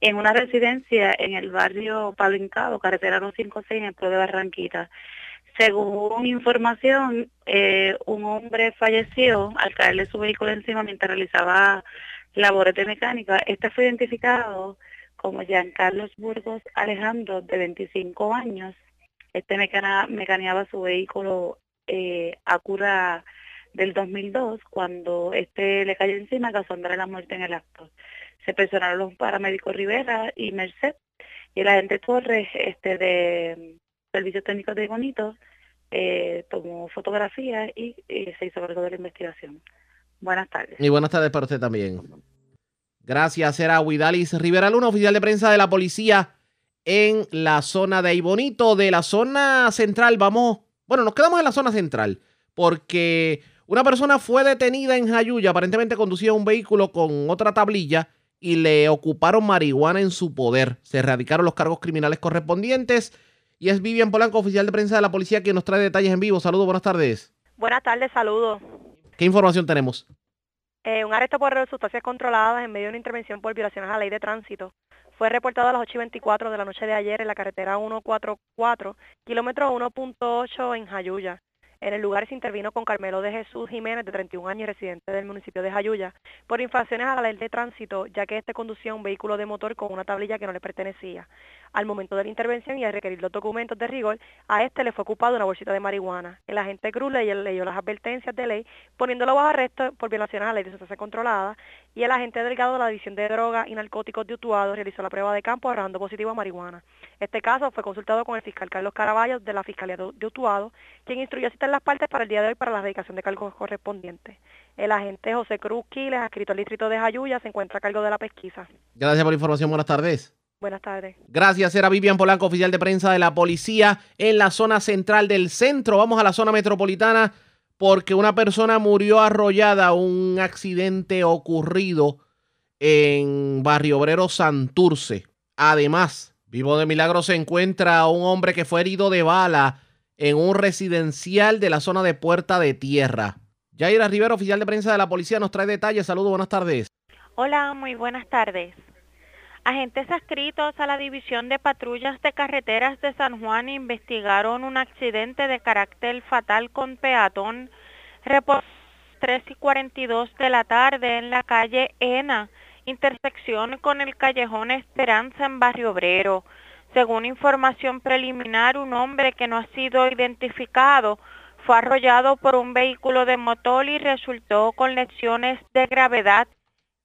en una residencia en el barrio Pablo Hincado, carretera 156 en el pueblo de Barranquita. Según información, eh, un hombre falleció al caerle su vehículo encima mientras realizaba labores de mecánica. Este fue identificado como Giancarlos Burgos Alejandro, de 25 años. Este mecana- mecaneaba su vehículo eh, Acura del 2002 cuando este le cayó encima causándole la muerte en el acto. Se personaron los paramédicos Rivera y Merced y el agente Torres este de Servicios Técnicos de Bonito eh, tomó fotografías y, y se hizo cargo de la investigación. Buenas tardes. Y buenas tardes para usted también. Gracias, era Huidalis Rivera Luna, oficial de prensa de la policía en la zona de Aybonito. De la zona central, vamos. Bueno, nos quedamos en la zona central porque una persona fue detenida en Jayuya. Aparentemente conducía un vehículo con otra tablilla y le ocuparon marihuana en su poder. Se erradicaron los cargos criminales correspondientes. Y es Vivian Polanco, oficial de prensa de la policía, quien nos trae detalles en vivo. Saludos, buenas tardes. Buenas tardes, saludos. ¿Qué información tenemos? Eh, un arresto por sustancias controladas en medio de una intervención por violaciones a la ley de tránsito fue reportado a las 8 y 24 de la noche de ayer en la carretera 144, kilómetro 1.8 en Jayuya. En el lugar se intervino con Carmelo de Jesús Jiménez, de 31 años, residente del municipio de Jayuya, por infracciones a la ley de tránsito, ya que este conducía un vehículo de motor con una tablilla que no le pertenecía. Al momento de la intervención y al requerir los documentos de rigor, a este le fue ocupado una bolsita de marihuana. El agente Cruz le leyó las advertencias de ley, poniéndolo bajo arresto por violaciones a la ley de sustancia controlada, y el agente delegado de la División de Drogas y Narcóticos de Utuado realizó la prueba de campo arrojando positivo a marihuana. Este caso fue consultado con el fiscal Carlos Caraballo de la Fiscalía de Utuado, quien instruyó citar las partes para el día de hoy para la dedicación de cargos correspondientes. El agente José Cruz Quiles, adscrito al distrito de Jayuya, se encuentra a cargo de la pesquisa. Gracias por la información. Buenas tardes. Buenas tardes. Gracias, era Vivian Polanco, oficial de prensa de la policía en la zona central del centro. Vamos a la zona metropolitana porque una persona murió arrollada, un accidente ocurrido en Barrio Obrero Santurce. Además, vivo de milagro se encuentra un hombre que fue herido de bala en un residencial de la zona de Puerta de Tierra. Yaira Rivera, oficial de prensa de la policía, nos trae detalles. Saludos, buenas tardes. Hola, muy buenas tardes. Agentes adscritos a la División de Patrullas de Carreteras de San Juan investigaron un accidente de carácter fatal con peatón reportado a las 3 y 42 de la tarde en la calle Ena, intersección con el callejón Esperanza en Barrio Obrero. Según información preliminar, un hombre que no ha sido identificado fue arrollado por un vehículo de motor y resultó con lesiones de gravedad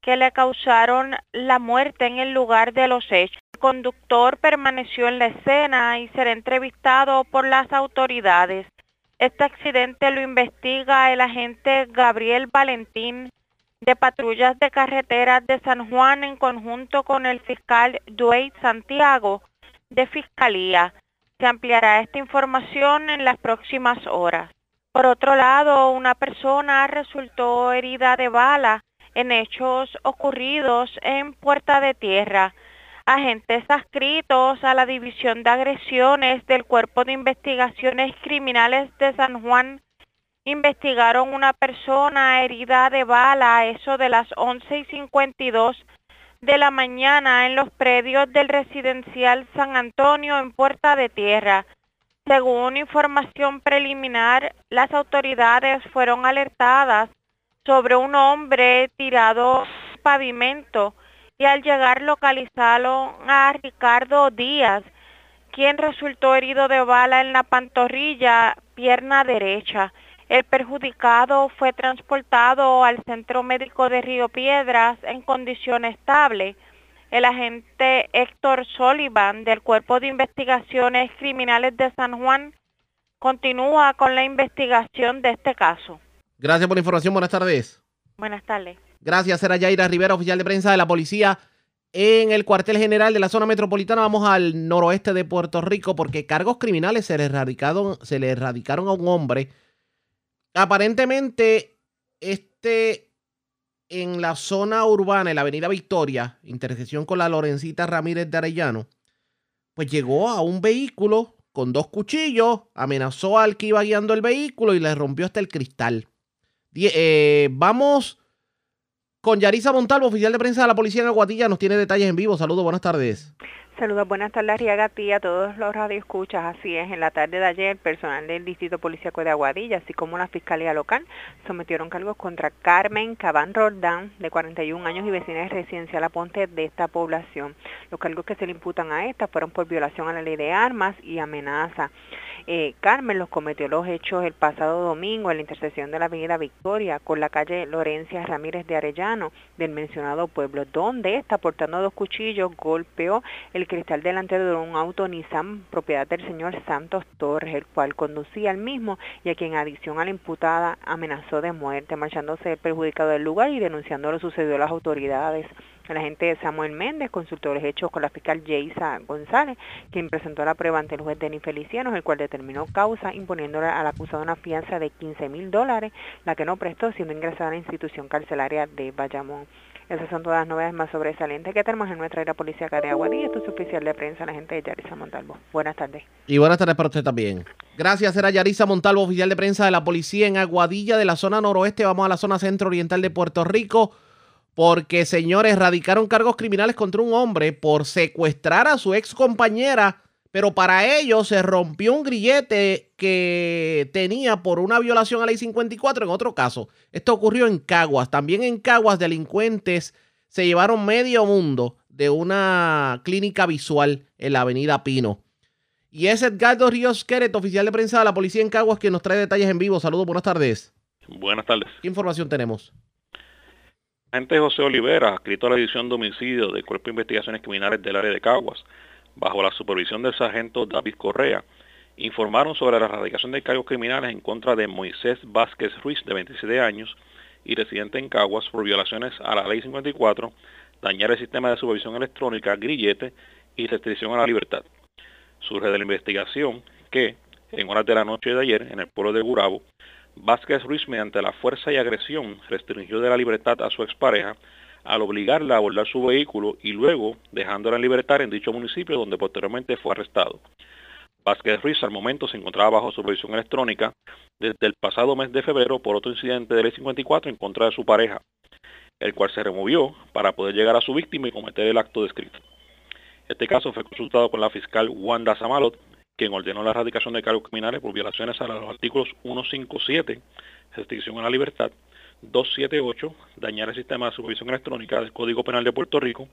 que le causaron la muerte en el lugar de los hechos. El conductor permaneció en la escena y será entrevistado por las autoridades. Este accidente lo investiga el agente Gabriel Valentín de Patrullas de Carreteras de San Juan en conjunto con el fiscal Dwayne Santiago de Fiscalía. Se ampliará esta información en las próximas horas. Por otro lado, una persona resultó herida de bala en hechos ocurridos en Puerta de Tierra. Agentes adscritos a la División de Agresiones del Cuerpo de Investigaciones Criminales de San Juan investigaron una persona herida de bala a eso de las 11 y 52 de la mañana en los predios del residencial San Antonio en Puerta de Tierra. Según información preliminar, las autoridades fueron alertadas sobre un hombre tirado pavimento y al llegar localizaron a Ricardo Díaz, quien resultó herido de bala en la pantorrilla, pierna derecha. El perjudicado fue transportado al Centro Médico de Río Piedras en condición estable. El agente Héctor Sullivan del Cuerpo de Investigaciones Criminales de San Juan continúa con la investigación de este caso. Gracias por la información. Buenas tardes. Buenas tardes. Gracias, era Yaira Rivera, oficial de prensa de la policía en el cuartel general de la zona metropolitana. Vamos al noroeste de Puerto Rico porque cargos criminales se le erradicaron, se le erradicaron a un hombre. Aparentemente, este en la zona urbana, en la avenida Victoria, intersección con la Lorencita Ramírez de Arellano, pues llegó a un vehículo con dos cuchillos, amenazó al que iba guiando el vehículo y le rompió hasta el cristal. Eh, vamos con Yarisa Montalvo, oficial de prensa de la policía en Aguatilla, nos tiene detalles en vivo. Saludos, buenas tardes. Saludos, buenas tardes, Riaga, a todos los radioescuchas. Así es, en la tarde de ayer, personal del Distrito Policíaco de Aguadilla, así como la Fiscalía Local, sometieron cargos contra Carmen Cabán Roldán, de 41 años y vecina de residencial Aponte de esta población. Los cargos que se le imputan a esta fueron por violación a la ley de armas y amenaza. Eh, Carmen los cometió los hechos el pasado domingo en la intersección de la avenida Victoria con la calle Lorencia Ramírez de Arellano del mencionado pueblo, donde está portando dos cuchillos golpeó el cristal delantero de un auto Nissan propiedad del señor Santos Torres, el cual conducía al mismo y a quien adición a la imputada amenazó de muerte, marchándose el perjudicado del lugar y denunciando lo sucedió a las autoridades. El agente Samuel Méndez consultó los hechos con la fiscal Yeisa González, quien presentó la prueba ante el juez Denis Feliciano, el cual determinó causa imponiéndole al acusado una fianza de 15 mil dólares, la que no prestó siendo ingresada a la institución carcelaria de Bayamón. Esas son todas las novedades más sobresalientes que tenemos en nuestra era policíaca de Aguadilla. Esto es oficial de prensa, la gente de Yarisa Montalvo. Buenas tardes. Y buenas tardes para usted también. Gracias, era Yarisa Montalvo, oficial de prensa de la policía en Aguadilla de la zona noroeste. Vamos a la zona centro-oriental de Puerto Rico. Porque, señores, radicaron cargos criminales contra un hombre por secuestrar a su ex compañera. Pero para ello se rompió un grillete que tenía por una violación a ley 54 en otro caso. Esto ocurrió en Caguas. También en Caguas, delincuentes se llevaron medio mundo de una clínica visual en la avenida Pino. Y es Edgardo Ríos Queret, oficial de prensa de la policía en Caguas, quien nos trae detalles en vivo. Saludos, buenas tardes. Buenas tardes. ¿Qué información tenemos? Agente José Olivera, adscrito a la División de del Cuerpo de Investigaciones Criminales del área de Caguas, bajo la supervisión del sargento David Correa, informaron sobre la erradicación de cargos criminales en contra de Moisés Vázquez Ruiz, de 27 años, y residente en Caguas, por violaciones a la Ley 54, dañar el sistema de supervisión electrónica, grillete y restricción a la libertad. Surge de la investigación que, en horas de la noche de ayer, en el pueblo de Gurabo, Vázquez Ruiz, mediante la fuerza y agresión, restringió de la libertad a su expareja al obligarla a abordar su vehículo y luego dejándola en libertad en dicho municipio donde posteriormente fue arrestado. Vázquez Ruiz al momento se encontraba bajo supervisión electrónica desde el pasado mes de febrero por otro incidente de ley 54 en contra de su pareja, el cual se removió para poder llegar a su víctima y cometer el acto descrito. Este caso fue consultado con la fiscal Wanda Samalot, quien ordenó la erradicación de cargos criminales por violaciones a los artículos 157, restricción a la libertad, 278, dañar el sistema de supervisión electrónica del Código Penal de Puerto Rico,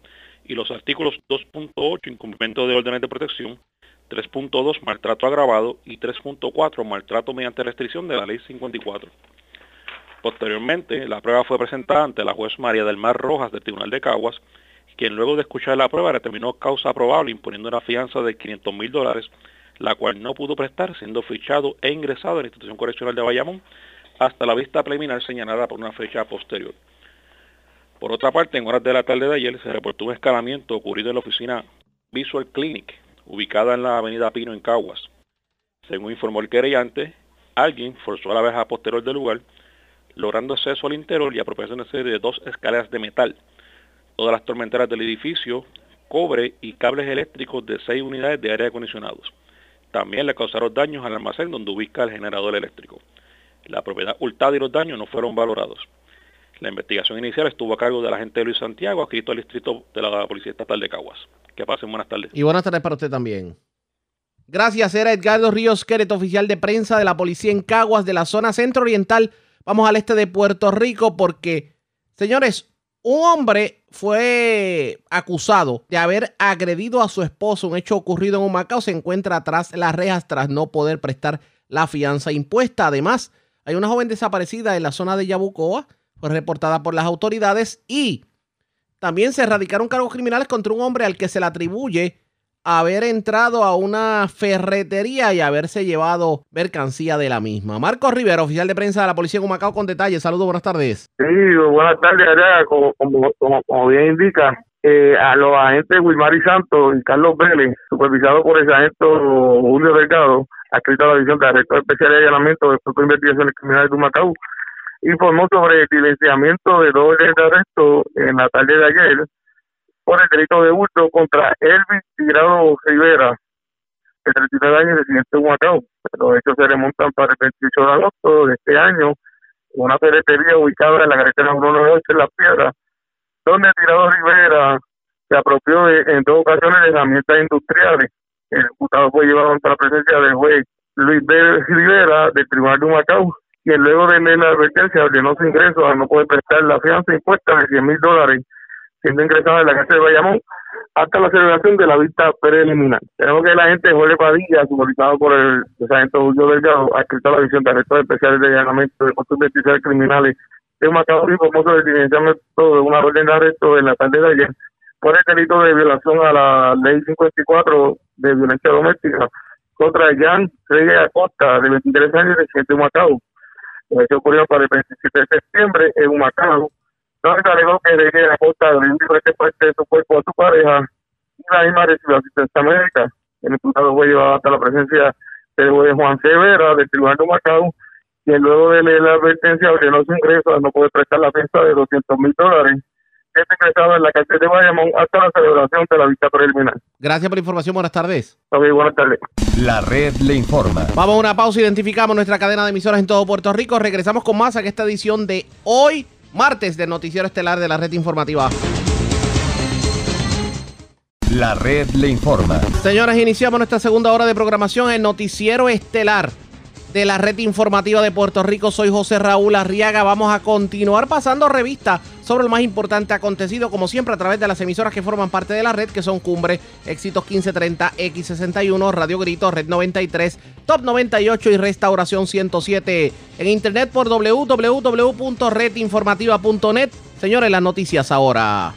y los artículos 2.8, incumplimiento de órdenes de protección, 3.2, maltrato agravado, y 3.4, maltrato mediante restricción de la Ley 54. Posteriormente, la prueba fue presentada ante la juez María del Mar Rojas del Tribunal de Caguas, quien luego de escuchar la prueba determinó causa probable imponiendo una fianza de 500 mil dólares, la cual no pudo prestar, siendo fichado e ingresado a la institución correccional de Bayamón hasta la vista preliminar señalada por una fecha posterior. Por otra parte, en horas de la tarde de ayer se reportó un escalamiento ocurrido en la oficina Visual Clinic, ubicada en la avenida Pino en Caguas. Según informó el querellante, alguien forzó a la verja posterior del lugar, logrando acceso al interior y apropiándose de dos escaleras de metal. Todas las tormenteras del edificio, cobre y cables eléctricos de seis unidades de aire acondicionados. También le causaron daños al almacén donde ubica el generador eléctrico. La propiedad hurtada y los daños no fueron valorados. La investigación inicial estuvo a cargo del agente Luis Santiago, adscrito al distrito de la Policía Estatal de Caguas. Que pasen buenas tardes. Y buenas tardes para usted también. Gracias, era Edgardo Ríos Queret, oficial de prensa de la policía en Caguas, de la zona centro oriental. Vamos al este de Puerto Rico porque, señores, un hombre fue acusado de haber agredido a su esposo, un hecho ocurrido en un Macao, se encuentra atrás de las rejas tras no poder prestar la fianza impuesta. Además, hay una joven desaparecida en la zona de Yabucoa, fue reportada por las autoridades y también se erradicaron cargos criminales contra un hombre al que se le atribuye haber entrado a una ferretería y haberse llevado mercancía de la misma. Marcos Rivera, oficial de prensa de la Policía de Humacao, con detalles. Saludos, buenas tardes. Sí, buenas tardes, allá, como, como, bien indica, eh, a los agentes Wilmar y Santos y Carlos Vélez, supervisado por el sargento Julio Delgado, adscrito a la División de Arrestos Especiales y Allanamiento del Grupo de Investigaciones Criminales de Humacao, informó sobre el silenciamiento de dos órdenes de arresto en la tarde de ayer por el delito de hurto contra Elvis Tirado Rivera, de 39 años, residente de Humacao. Los hechos se remontan para el 28 de agosto de este año, una ferretería ubicada en la carretera 198 en Las Piedras, donde Tirado Rivera se apropió en dos ocasiones de herramientas industriales. El diputado fue llevado ante la presencia del juez Luis B. Rivera del Tribunal de Humacao y luego de la advertencia ordenó su ingreso a no poder prestar la fianza impuesta de 100 mil dólares, siendo ingresado en la cárcel de Bayamón hasta la celebración de la vista preliminar. Tenemos que la gente Jorge Padilla, supervisado por el sargento Julio Delgado, ha escrito la visión de arrestos especiales de allanamiento de costos investigaciones criminales de un macabro y famoso de diligenciamiento de una orden de arresto en la tarde de ayer por el delito de violación a la ley 54 de violencia doméstica contra Jan Reyes Acosta, de 23 años, residente de Macao eso ocurrió para el 27 de septiembre en Humacao, se alegó que de la costa de diferentes partes de su cuerpo a su pareja y la misma recibió asistencia médica. El imputado fue llevado hasta la presencia del juez Juan Severa del Tribunal de Humacao, y luego de leer la advertencia ordenó su ingreso a no poder prestar la fiesta de 200 mil dólares que se ingresado en la cárcel de Bayamón hasta la celebración de la vista preliminar. Gracias por la información. Buenas tardes. Ok, buenas tardes. La red le informa. Vamos a una pausa. Identificamos nuestra cadena de emisoras en todo Puerto Rico. Regresamos con más a esta edición de hoy, martes, del Noticiero Estelar de la Red Informativa. La red le informa. Señoras, iniciamos nuestra segunda hora de programación en Noticiero Estelar de la red informativa de Puerto Rico. Soy José Raúl Arriaga. Vamos a continuar pasando revista sobre lo más importante acontecido, como siempre, a través de las emisoras que forman parte de la red, que son Cumbre, Éxitos 1530, X61, Radio Grito, Red 93, Top 98 y Restauración 107. En internet por www.redinformativa.net. Señores, las noticias ahora.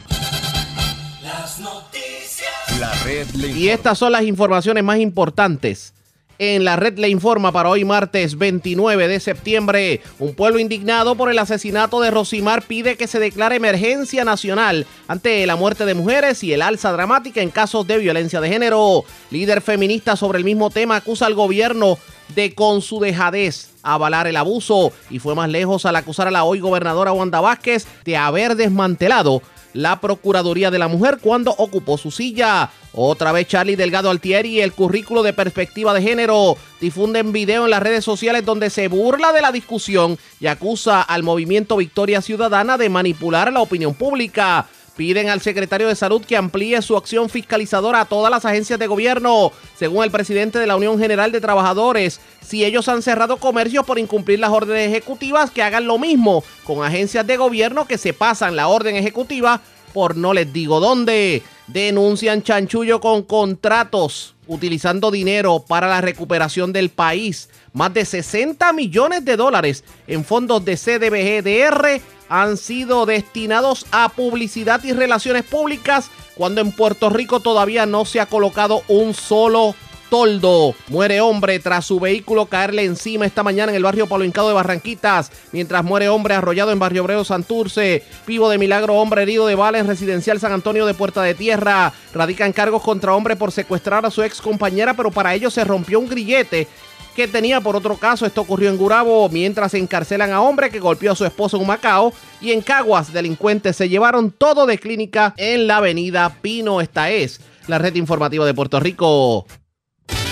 Las noticias. La red Y estas son las informaciones más importantes en la red le informa para hoy martes 29 de septiembre. Un pueblo indignado por el asesinato de Rosimar pide que se declare emergencia nacional ante la muerte de mujeres y el alza dramática en casos de violencia de género. Líder feminista sobre el mismo tema acusa al gobierno de con su dejadez avalar el abuso y fue más lejos al acusar a la hoy gobernadora Wanda Vázquez de haber desmantelado la Procuraduría de la Mujer cuando ocupó su silla. Otra vez Charlie Delgado Altieri, el currículo de perspectiva de género, difunden video en las redes sociales donde se burla de la discusión y acusa al movimiento Victoria Ciudadana de manipular la opinión pública. Piden al secretario de Salud que amplíe su acción fiscalizadora a todas las agencias de gobierno. Según el presidente de la Unión General de Trabajadores, si ellos han cerrado comercios por incumplir las órdenes ejecutivas, que hagan lo mismo con agencias de gobierno que se pasan la orden ejecutiva por no les digo dónde. Denuncian chanchullo con contratos utilizando dinero para la recuperación del país. Más de 60 millones de dólares en fondos de CDBGDR han sido destinados a publicidad y relaciones públicas cuando en Puerto Rico todavía no se ha colocado un solo toldo. Muere hombre tras su vehículo caerle encima esta mañana en el barrio Palo Hincado de Barranquitas, mientras muere hombre arrollado en barrio Obrero Santurce. Vivo de milagro, hombre herido de bala en residencial San Antonio de Puerta de Tierra. Radican cargos contra hombre por secuestrar a su ex compañera, pero para ello se rompió un grillete que tenía por otro caso. Esto ocurrió en Gurabo, mientras encarcelan a hombre que golpeó a su esposo en Macao. Y en Caguas, delincuentes se llevaron todo de clínica en la avenida Pino. Esta es la red informativa de Puerto Rico.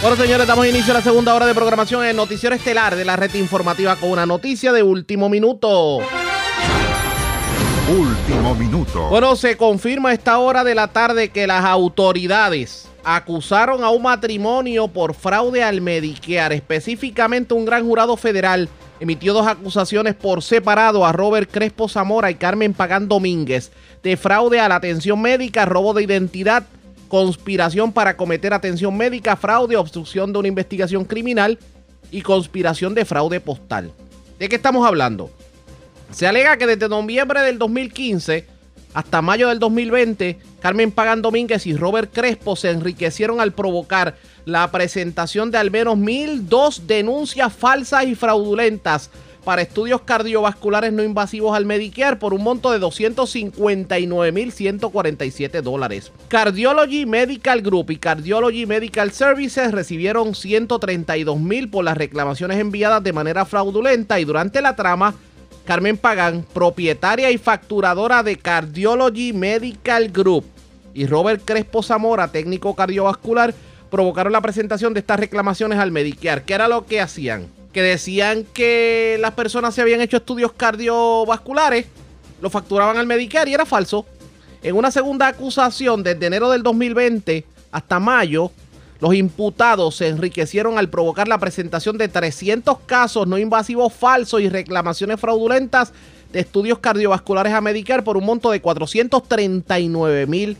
Bueno, señores, damos inicio a la segunda hora de programación en Noticiero Estelar de la red informativa con una noticia de último minuto. Último minuto. Bueno, se confirma a esta hora de la tarde que las autoridades acusaron a un matrimonio por fraude al Medicare. Específicamente un gran jurado federal emitió dos acusaciones por separado a Robert Crespo Zamora y Carmen Pagán Domínguez de fraude a la atención médica, robo de identidad, conspiración para cometer atención médica, fraude, obstrucción de una investigación criminal y conspiración de fraude postal. ¿De qué estamos hablando? Se alega que desde noviembre del 2015 hasta mayo del 2020, Carmen Pagan Domínguez y Robert Crespo se enriquecieron al provocar la presentación de al menos 1.002 denuncias falsas y fraudulentas para estudios cardiovasculares no invasivos al Medicare por un monto de 259.147 dólares. Cardiology Medical Group y Cardiology Medical Services recibieron 132.000 por las reclamaciones enviadas de manera fraudulenta y durante la trama Carmen Pagán, propietaria y facturadora de Cardiology Medical Group, y Robert Crespo Zamora, técnico cardiovascular, provocaron la presentación de estas reclamaciones al Medicare. ¿Qué era lo que hacían? Que decían que las personas se habían hecho estudios cardiovasculares, lo facturaban al Medicare y era falso. En una segunda acusación desde enero del 2020 hasta mayo, los imputados se enriquecieron al provocar la presentación de 300 casos no invasivos falsos y reclamaciones fraudulentas de estudios cardiovasculares a Medicare por un monto de 439 mil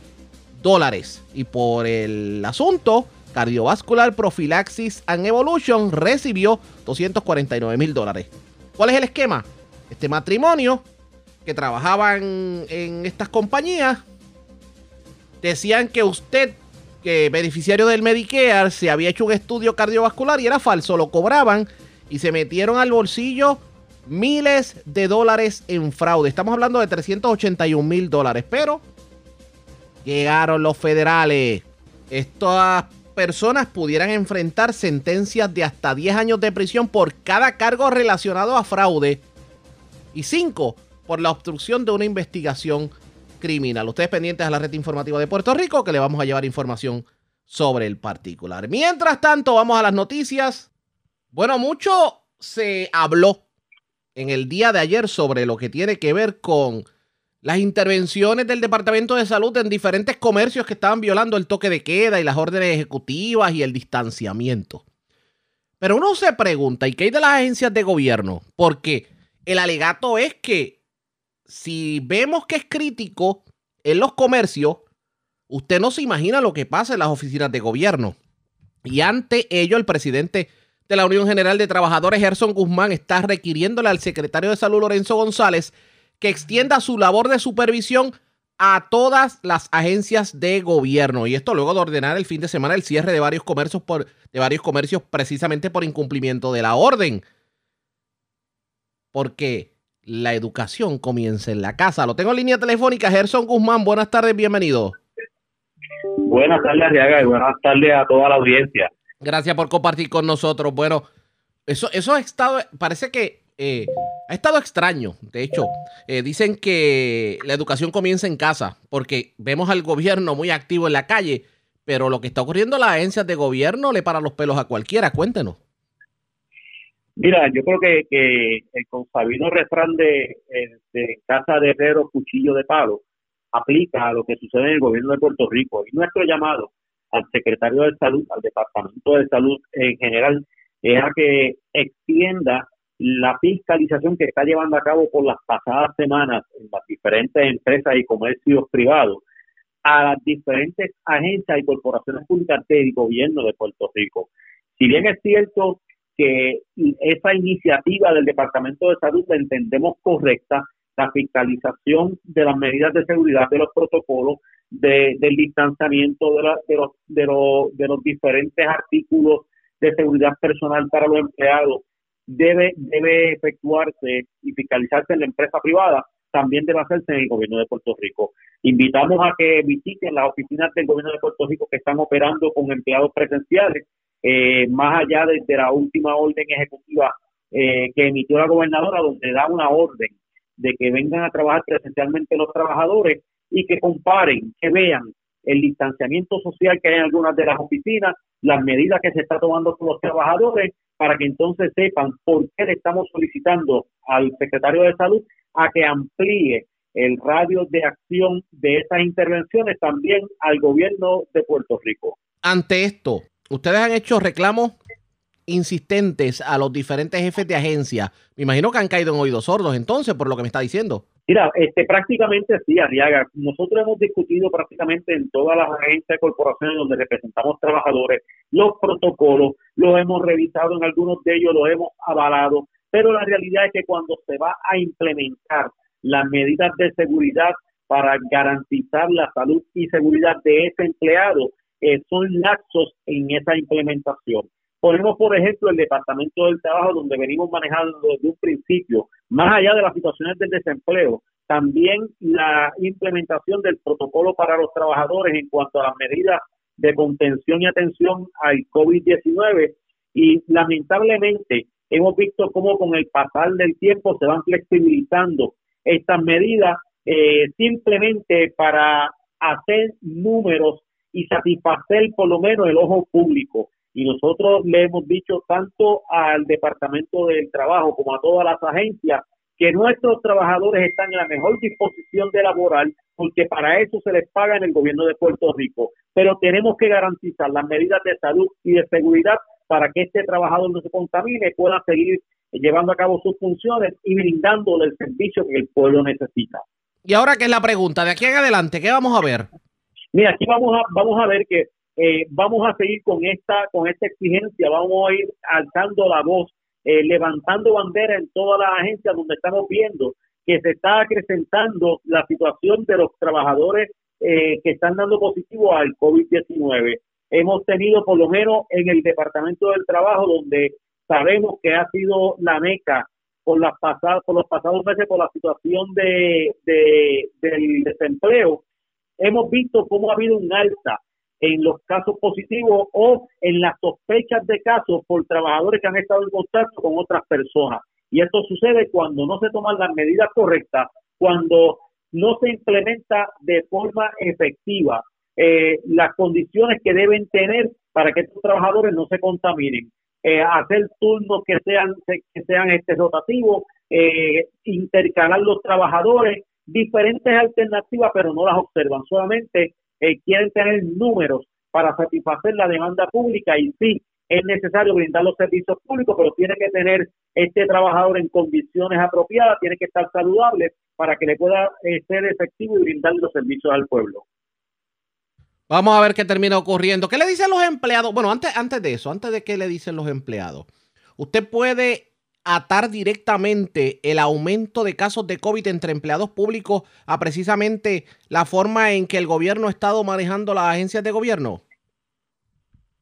dólares. Y por el asunto, Cardiovascular Prophylaxis and Evolution recibió 249 mil dólares. ¿Cuál es el esquema? Este matrimonio que trabajaban en estas compañías decían que usted que beneficiario del Medicare se había hecho un estudio cardiovascular y era falso, lo cobraban y se metieron al bolsillo miles de dólares en fraude. Estamos hablando de 381 mil dólares, pero llegaron los federales. Estas personas pudieran enfrentar sentencias de hasta 10 años de prisión por cada cargo relacionado a fraude y 5 por la obstrucción de una investigación criminal. Ustedes pendientes a la red informativa de Puerto Rico que le vamos a llevar información sobre el particular. Mientras tanto, vamos a las noticias. Bueno, mucho se habló en el día de ayer sobre lo que tiene que ver con las intervenciones del Departamento de Salud en diferentes comercios que estaban violando el toque de queda y las órdenes ejecutivas y el distanciamiento. Pero uno se pregunta, ¿y qué hay de las agencias de gobierno? Porque el alegato es que si vemos que es crítico en los comercios, usted no se imagina lo que pasa en las oficinas de gobierno. Y ante ello, el presidente de la Unión General de Trabajadores, Gerson Guzmán, está requiriéndole al secretario de Salud, Lorenzo González, que extienda su labor de supervisión a todas las agencias de gobierno. Y esto luego de ordenar el fin de semana el cierre de varios comercios, por, de varios comercios precisamente por incumplimiento de la orden. Porque la educación comienza en la casa. Lo tengo en línea telefónica, Gerson Guzmán. Buenas tardes, bienvenido. Buenas tardes, Arriaga, y buenas tardes a toda la audiencia. Gracias por compartir con nosotros. Bueno, eso, eso ha estado, parece que eh, ha estado extraño. De hecho, eh, dicen que la educación comienza en casa, porque vemos al gobierno muy activo en la calle, pero lo que está ocurriendo en las agencias de gobierno le para los pelos a cualquiera. Cuéntenos. Mira, yo creo que, que el consabido refrán de, de casa de herrero, cuchillo de palo, aplica a lo que sucede en el gobierno de Puerto Rico. Y nuestro llamado al secretario de Salud, al Departamento de Salud en general, es a que extienda la fiscalización que está llevando a cabo por las pasadas semanas en las diferentes empresas y comercios privados a las diferentes agencias y corporaciones públicas del gobierno de Puerto Rico. Si bien es cierto que esa iniciativa del Departamento de Salud la entendemos correcta, la fiscalización de las medidas de seguridad, de los protocolos, de, del distanciamiento de, de, los, de, los, de los diferentes artículos de seguridad personal para los empleados, debe, debe efectuarse y fiscalizarse en la empresa privada, también debe hacerse en el gobierno de Puerto Rico. Invitamos a que visiten las oficinas del gobierno de Puerto Rico que están operando con empleados presenciales eh, más allá de, la última orden ejecutiva eh, que emitió la gobernadora, donde da una orden de que vengan a trabajar presencialmente los trabajadores y que comparen, que vean el distanciamiento social que hay en algunas de las oficinas, las medidas que se está tomando con los trabajadores, para que entonces sepan por qué le estamos solicitando al secretario de salud a que amplíe el radio de acción de estas intervenciones también al gobierno de Puerto Rico. ante esto, ustedes han hecho reclamos insistentes a los diferentes jefes de agencia. Me imagino que han caído en oídos sordos entonces, por lo que me está diciendo. Mira, este, prácticamente sí, Arriaga. Nosotros hemos discutido prácticamente en todas las agencias de corporaciones donde representamos trabajadores los protocolos, los hemos revisado en algunos de ellos, los hemos avalado, pero la realidad es que cuando se va a implementar las medidas de seguridad para garantizar la salud y seguridad de ese empleado, eh, son laxos en esa implementación. Ponemos, por ejemplo, el Departamento del Trabajo, donde venimos manejando desde un principio, más allá de las situaciones del desempleo, también la implementación del protocolo para los trabajadores en cuanto a las medidas de contención y atención al COVID-19 y lamentablemente hemos visto cómo con el pasar del tiempo se van flexibilizando estas medidas eh, simplemente para hacer números y satisfacer por lo menos el ojo público. Y nosotros le hemos dicho tanto al Departamento del Trabajo como a todas las agencias que nuestros trabajadores están en la mejor disposición de laboral porque para eso se les paga en el gobierno de Puerto Rico. Pero tenemos que garantizar las medidas de salud y de seguridad para que este trabajador no se contamine pueda seguir llevando a cabo sus funciones y brindándole el servicio que el pueblo necesita. Y ahora qué es la pregunta, de aquí en adelante, ¿qué vamos a ver? Mira, aquí vamos a, vamos a ver que eh, vamos a seguir con esta, con esta exigencia, vamos a ir alzando la voz, eh, levantando bandera en todas las agencias donde estamos viendo que se está acrecentando la situación de los trabajadores eh, que están dando positivo al COVID-19. Hemos tenido por lo menos en el Departamento del Trabajo, donde sabemos que ha sido la meca por las pasadas, por los pasados meses por la situación de, de, del desempleo, hemos visto cómo ha habido un alza en los casos positivos o en las sospechas de casos por trabajadores que han estado en contacto con otras personas. Y esto sucede cuando no se toman las medidas correctas, cuando no se implementa de forma efectiva eh, las condiciones que deben tener para que estos trabajadores no se contaminen. Eh, hacer turnos que sean que sean este rotativos, eh, intercalar los trabajadores, diferentes alternativas, pero no las observan, solamente eh, quieren tener números para satisfacer la demanda pública y sí, es necesario brindar los servicios públicos, pero tiene que tener este trabajador en condiciones apropiadas, tiene que estar saludable para que le pueda eh, ser efectivo y brindar los servicios al pueblo. Vamos a ver qué termina ocurriendo. ¿Qué le dicen los empleados? Bueno, antes, antes de eso, antes de qué le dicen los empleados, usted puede atar directamente el aumento de casos de COVID entre empleados públicos a precisamente la forma en que el gobierno ha estado manejando las agencias de gobierno?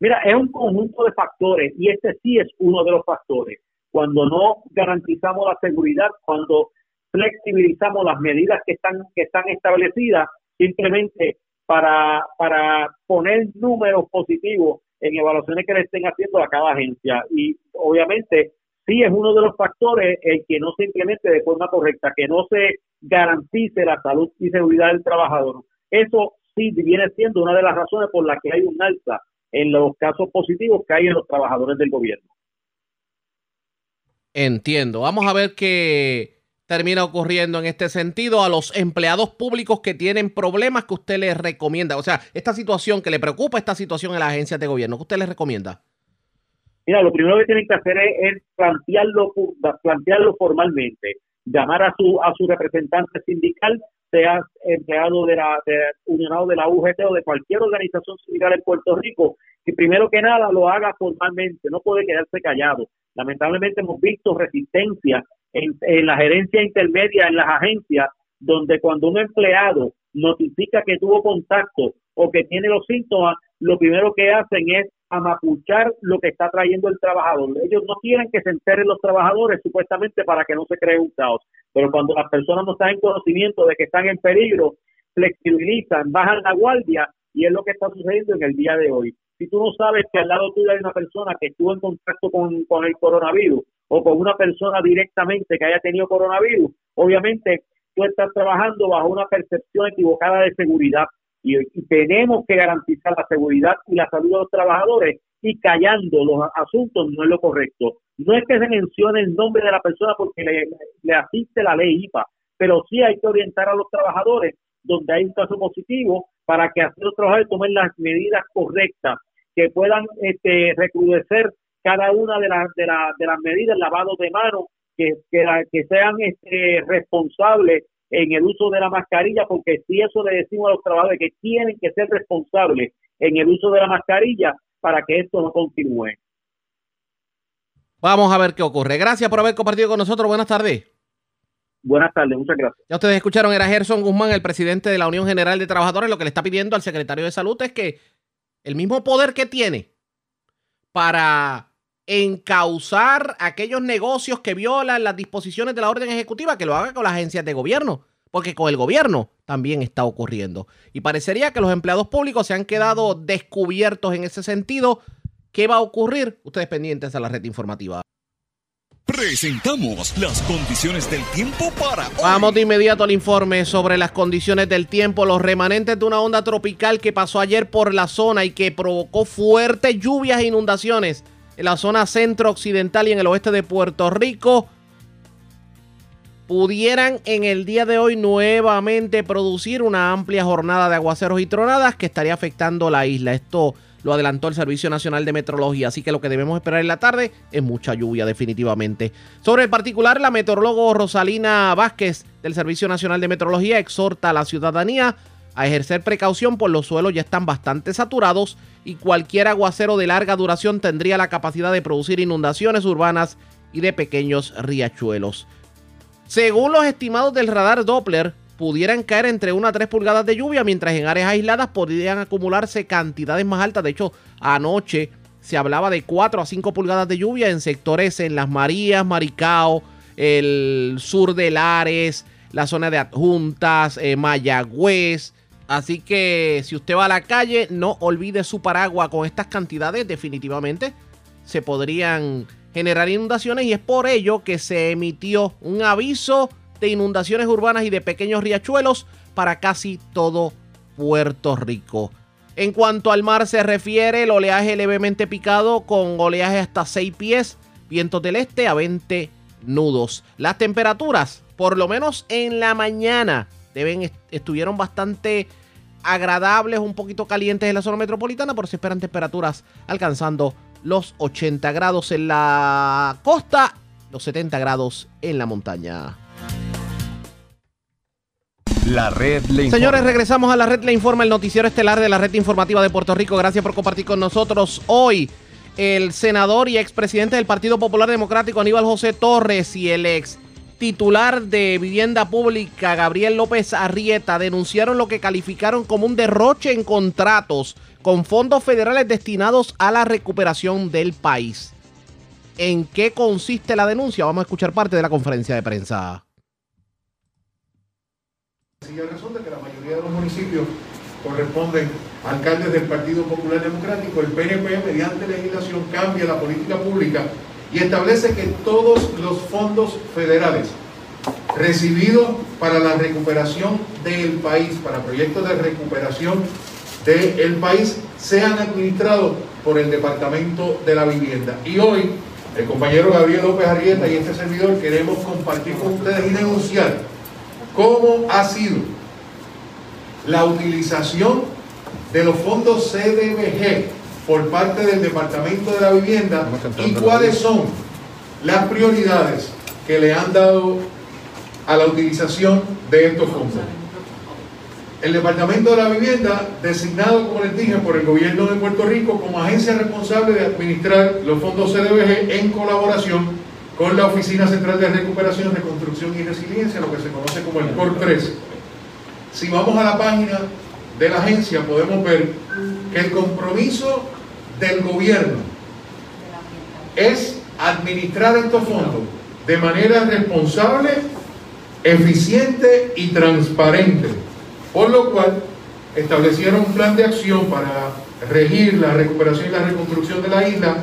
Mira, es un conjunto de factores y este sí es uno de los factores. Cuando no garantizamos la seguridad, cuando flexibilizamos las medidas que están que están establecidas simplemente para para poner números positivos en evaluaciones que le estén haciendo a cada agencia y obviamente sí es uno de los factores el que no se implemente de forma correcta, que no se garantice la salud y seguridad del trabajador. Eso sí viene siendo una de las razones por las que hay un alza en los casos positivos que hay en los trabajadores del gobierno. Entiendo. Vamos a ver qué termina ocurriendo en este sentido a los empleados públicos que tienen problemas que usted les recomienda. O sea, esta situación que le preocupa, esta situación en las agencias de gobierno, ¿qué usted les recomienda? Mira, lo primero que tienen que hacer es, plantearlo, plantearlo formalmente, llamar a su a su representante sindical, sea empleado de la de, unionado de la UGT o de cualquier organización sindical en Puerto Rico, que primero que nada lo haga formalmente, no puede quedarse callado. Lamentablemente hemos visto resistencia en, en la gerencia intermedia en las agencias, donde cuando un empleado notifica que tuvo contacto o que tiene los síntomas, lo primero que hacen es amapuchar lo que está trayendo el trabajador. Ellos no quieren que se enteren los trabajadores supuestamente para que no se cree un caos, pero cuando las personas no están en conocimiento de que están en peligro, flexibilizan, bajan la guardia y es lo que está sucediendo en el día de hoy. Si tú no sabes que al lado tuyo hay una persona que estuvo en contacto con, con el coronavirus o con una persona directamente que haya tenido coronavirus, obviamente tú estás trabajando bajo una percepción equivocada de seguridad y, tenemos que garantizar la seguridad y la salud de los trabajadores y callando los asuntos no es lo correcto. No es que se mencione el nombre de la persona porque le, asiste la ley IPA, pero sí hay que orientar a los trabajadores donde hay un caso positivo para que así los trabajadores tomen las medidas correctas que puedan este, recrudecer cada una de las de, la- de las medidas, lavado de manos, que, que, sean este, responsables en el uso de la mascarilla, porque si eso le decimos a los trabajadores que tienen que ser responsables en el uso de la mascarilla para que esto no continúe. Vamos a ver qué ocurre. Gracias por haber compartido con nosotros. Buenas tardes. Buenas tardes, muchas gracias. Ya ustedes escucharon, era Gerson Guzmán, el presidente de la Unión General de Trabajadores. Lo que le está pidiendo al secretario de Salud es que el mismo poder que tiene para encauzar aquellos negocios que violan las disposiciones de la orden ejecutiva, que lo haga con las agencias de gobierno, porque con el gobierno también está ocurriendo. Y parecería que los empleados públicos se han quedado descubiertos en ese sentido. ¿Qué va a ocurrir? Ustedes pendientes a la red informativa. Presentamos las condiciones del tiempo para hoy. Vamos de inmediato al informe sobre las condiciones del tiempo, los remanentes de una onda tropical que pasó ayer por la zona y que provocó fuertes lluvias e inundaciones en la zona centro-occidental y en el oeste de Puerto Rico, pudieran en el día de hoy nuevamente producir una amplia jornada de aguaceros y tronadas que estaría afectando la isla. Esto lo adelantó el Servicio Nacional de Meteorología, así que lo que debemos esperar en la tarde es mucha lluvia definitivamente. Sobre el particular, la meteorólogo Rosalina Vázquez del Servicio Nacional de Meteorología exhorta a la ciudadanía a ejercer precaución por los suelos ya están bastante saturados y cualquier aguacero de larga duración tendría la capacidad de producir inundaciones urbanas y de pequeños riachuelos. Según los estimados del radar Doppler, pudieran caer entre 1 a 3 pulgadas de lluvia, mientras en áreas aisladas podrían acumularse cantidades más altas. De hecho, anoche se hablaba de 4 a 5 pulgadas de lluvia en sectores en Las Marías, Maricao, el sur de Lares, la zona de Adjuntas, eh, Mayagüez. Así que si usted va a la calle, no olvide su paraguas con estas cantidades. Definitivamente se podrían generar inundaciones y es por ello que se emitió un aviso de inundaciones urbanas y de pequeños riachuelos para casi todo Puerto Rico. En cuanto al mar se refiere, el oleaje levemente picado con oleaje hasta 6 pies, vientos del este a 20 nudos. Las temperaturas, por lo menos en la mañana, estuvieron bastante agradables, un poquito calientes en la zona metropolitana, pero se esperan temperaturas alcanzando los 80 grados en la costa, los 70 grados en la montaña. La red le informa. Señores, regresamos a la red Le Informa, el noticiero estelar de la red informativa de Puerto Rico. Gracias por compartir con nosotros hoy. El senador y expresidente del Partido Popular Democrático, Aníbal José Torres, y el ex titular de Vivienda Pública, Gabriel López Arrieta, denunciaron lo que calificaron como un derroche en contratos con fondos federales destinados a la recuperación del país. ¿En qué consiste la denuncia? Vamos a escuchar parte de la conferencia de prensa. de que la mayoría de los municipios corresponden a alcaldes del Partido Popular Democrático. El PNP, mediante legislación, cambia la política pública y establece que todos los fondos federales recibidos para la recuperación del país, para proyectos de recuperación del país, sean administrados por el Departamento de la Vivienda. Y hoy, el compañero Gabriel López Arrieta y este servidor queremos compartir con ustedes y denunciar cómo ha sido la utilización de los fondos CDBG por parte del Departamento de la Vivienda y cuáles son las prioridades que le han dado a la utilización de estos fondos. El Departamento de la Vivienda, designado, como les dije, por el gobierno de Puerto Rico como agencia responsable de administrar los fondos CDBG en colaboración con la Oficina Central de Recuperación, Reconstrucción y Resiliencia, lo que se conoce como el COR 3. Si vamos a la página de la agencia, podemos ver que el compromiso del gobierno es administrar estos fondos de manera responsable, eficiente y transparente, por lo cual establecieron un plan de acción para regir la recuperación y la reconstrucción de la isla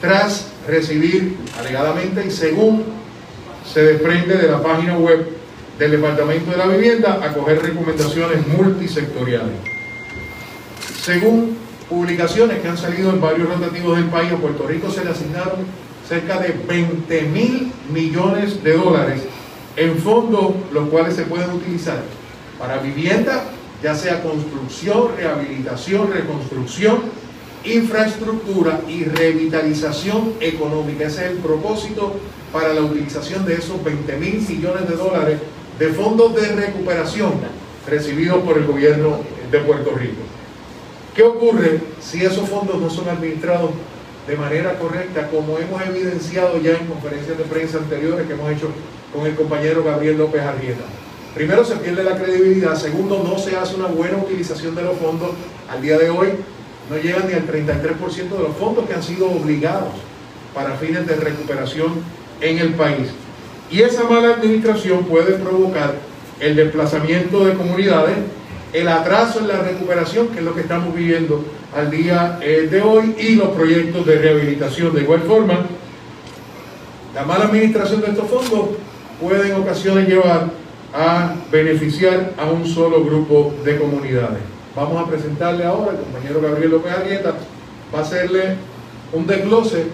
tras recibir alegadamente y según se desprende de la página web del Departamento de la Vivienda, acoger recomendaciones multisectoriales. Según publicaciones que han salido en varios rotativos del país, a Puerto Rico se le asignaron cerca de 20 mil millones de dólares en fondos los cuales se pueden utilizar para vivienda, ya sea construcción, rehabilitación, reconstrucción infraestructura y revitalización económica. Ese es el propósito para la utilización de esos 20 mil millones de dólares de fondos de recuperación recibidos por el gobierno de Puerto Rico. ¿Qué ocurre si esos fondos no son administrados de manera correcta, como hemos evidenciado ya en conferencias de prensa anteriores que hemos hecho con el compañero Gabriel López Arrieta? Primero se pierde la credibilidad, segundo no se hace una buena utilización de los fondos. Al día de hoy no llegan ni al 33% de los fondos que han sido obligados para fines de recuperación en el país. Y esa mala administración puede provocar el desplazamiento de comunidades, el atraso en la recuperación, que es lo que estamos viviendo al día eh, de hoy, y los proyectos de rehabilitación. De igual forma, la mala administración de estos fondos puede en ocasiones llevar a beneficiar a un solo grupo de comunidades. Vamos a presentarle ahora, al compañero Gabriel López Arrieta va a hacerle un desglose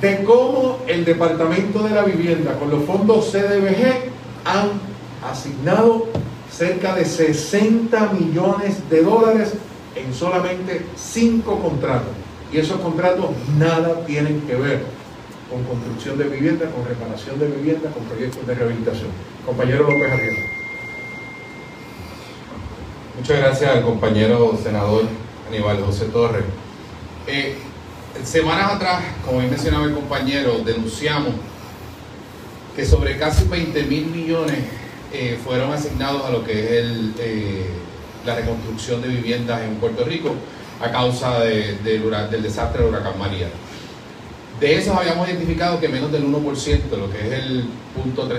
de cómo el Departamento de la Vivienda con los fondos CDBG han asignado cerca de 60 millones de dólares en solamente 5 contratos. Y esos contratos nada tienen que ver con construcción de vivienda, con reparación de vivienda, con proyectos de rehabilitación. Compañero López Arrieta. Muchas gracias al compañero senador Aníbal José Torres. Eh, semanas atrás, como bien mencionaba el compañero, denunciamos que sobre casi 20 mil millones eh, fueron asignados a lo que es eh, la reconstrucción de viviendas en Puerto Rico a causa de, del desastre del huracán María. De esos habíamos identificado que menos del 1%, lo que es el punto 33%,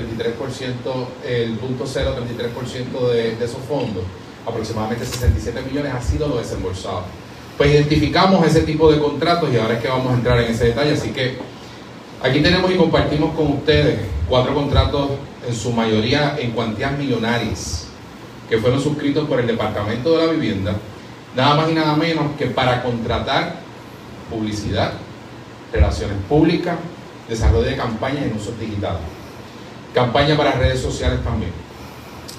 el punto 0,33% de, de esos fondos, aproximadamente 67 millones, ha sido lo desembolsado. Pues identificamos ese tipo de contratos y ahora es que vamos a entrar en ese detalle. Así que aquí tenemos y compartimos con ustedes cuatro contratos, en su mayoría en cuantías millonarias, que fueron suscritos por el Departamento de la Vivienda, nada más y nada menos que para contratar publicidad, relaciones públicas, desarrollo de campañas en usos digitales, campaña para redes sociales también.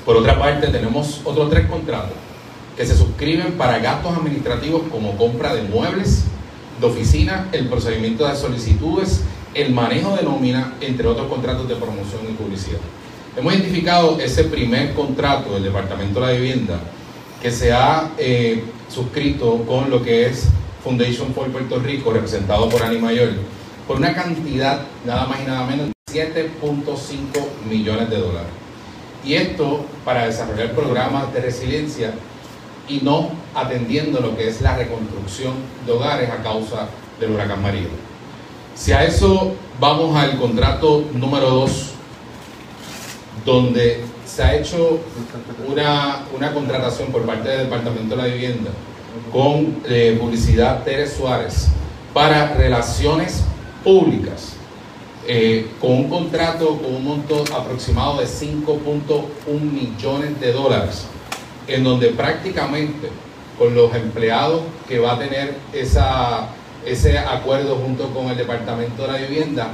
Por otra parte, tenemos otros tres contratos que se suscriben para gastos administrativos como compra de muebles, de oficina, el procedimiento de solicitudes, el manejo de nómina, entre otros contratos de promoción y publicidad. Hemos identificado ese primer contrato del Departamento de la Vivienda que se ha eh, suscrito con lo que es Foundation for Puerto Rico, representado por Ani Mayor, por una cantidad nada más y nada menos de 7.5 millones de dólares. Y esto para desarrollar programas de resiliencia y no atendiendo lo que es la reconstrucción de hogares a causa del huracán María. Si a eso vamos al contrato número 2, donde se ha hecho una, una contratación por parte del Departamento de la Vivienda con eh, publicidad Teres Suárez para relaciones públicas, eh, con un contrato con un monto aproximado de 5.1 millones de dólares, en donde prácticamente con los empleados que va a tener esa, ese acuerdo junto con el Departamento de la Vivienda,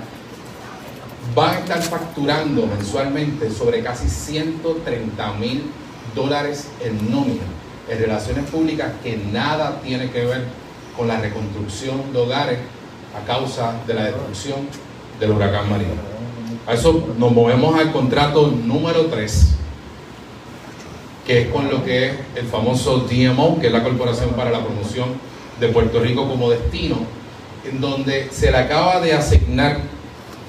van a estar facturando mensualmente sobre casi 130 mil dólares en nómina en relaciones públicas que nada tiene que ver con la reconstrucción de hogares a causa de la destrucción del huracán María. A eso nos movemos al contrato número 3, que es con lo que es el famoso DMO, que es la Corporación para la Promoción de Puerto Rico como destino, en donde se le acaba de asignar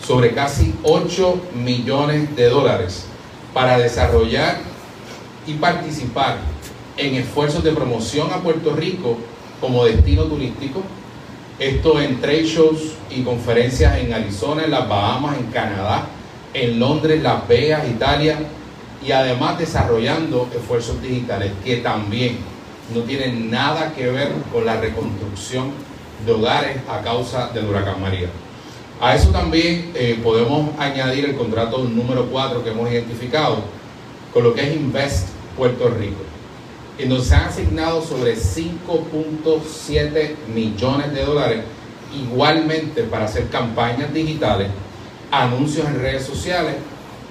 sobre casi 8 millones de dólares para desarrollar y participar en esfuerzos de promoción a Puerto Rico como destino turístico. Esto en trade shows y conferencias en Arizona, en las Bahamas, en Canadá, en Londres, Las Vegas, Italia, y además desarrollando esfuerzos digitales que también no tienen nada que ver con la reconstrucción de hogares a causa del huracán María. A eso también eh, podemos añadir el contrato número 4 que hemos identificado con lo que es Invest Puerto Rico en donde se han asignado sobre 5.7 millones de dólares igualmente para hacer campañas digitales, anuncios en redes sociales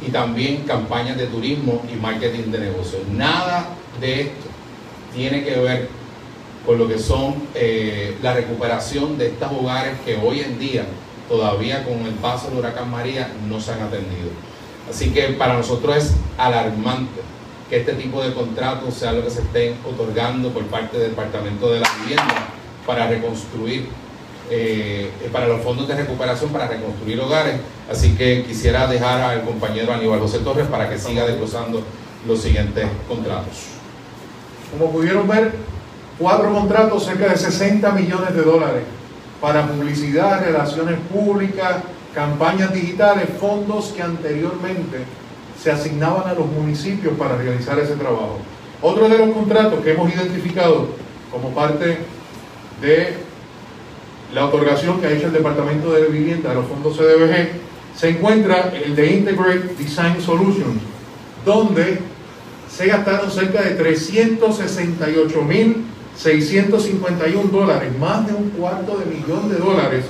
y también campañas de turismo y marketing de negocios. Nada de esto tiene que ver con lo que son eh, la recuperación de estos hogares que hoy en día, todavía con el paso del huracán María, no se han atendido. Así que para nosotros es alarmante que este tipo de contratos sea lo que se estén otorgando por parte del Departamento de la Vivienda para reconstruir, eh, para los fondos de recuperación, para reconstruir hogares. Así que quisiera dejar al compañero Aníbal José Torres para que siga desglosando los siguientes contratos. Como pudieron ver, cuatro contratos, cerca de 60 millones de dólares para publicidad, relaciones públicas, campañas digitales, fondos que anteriormente se asignaban a los municipios para realizar ese trabajo. Otro de los contratos que hemos identificado como parte de la otorgación que ha hecho el Departamento de Vivienda a los fondos CDBG se encuentra el de Integrate Design Solutions, donde se gastaron cerca de 368.651 dólares, más de un cuarto de millón de dólares,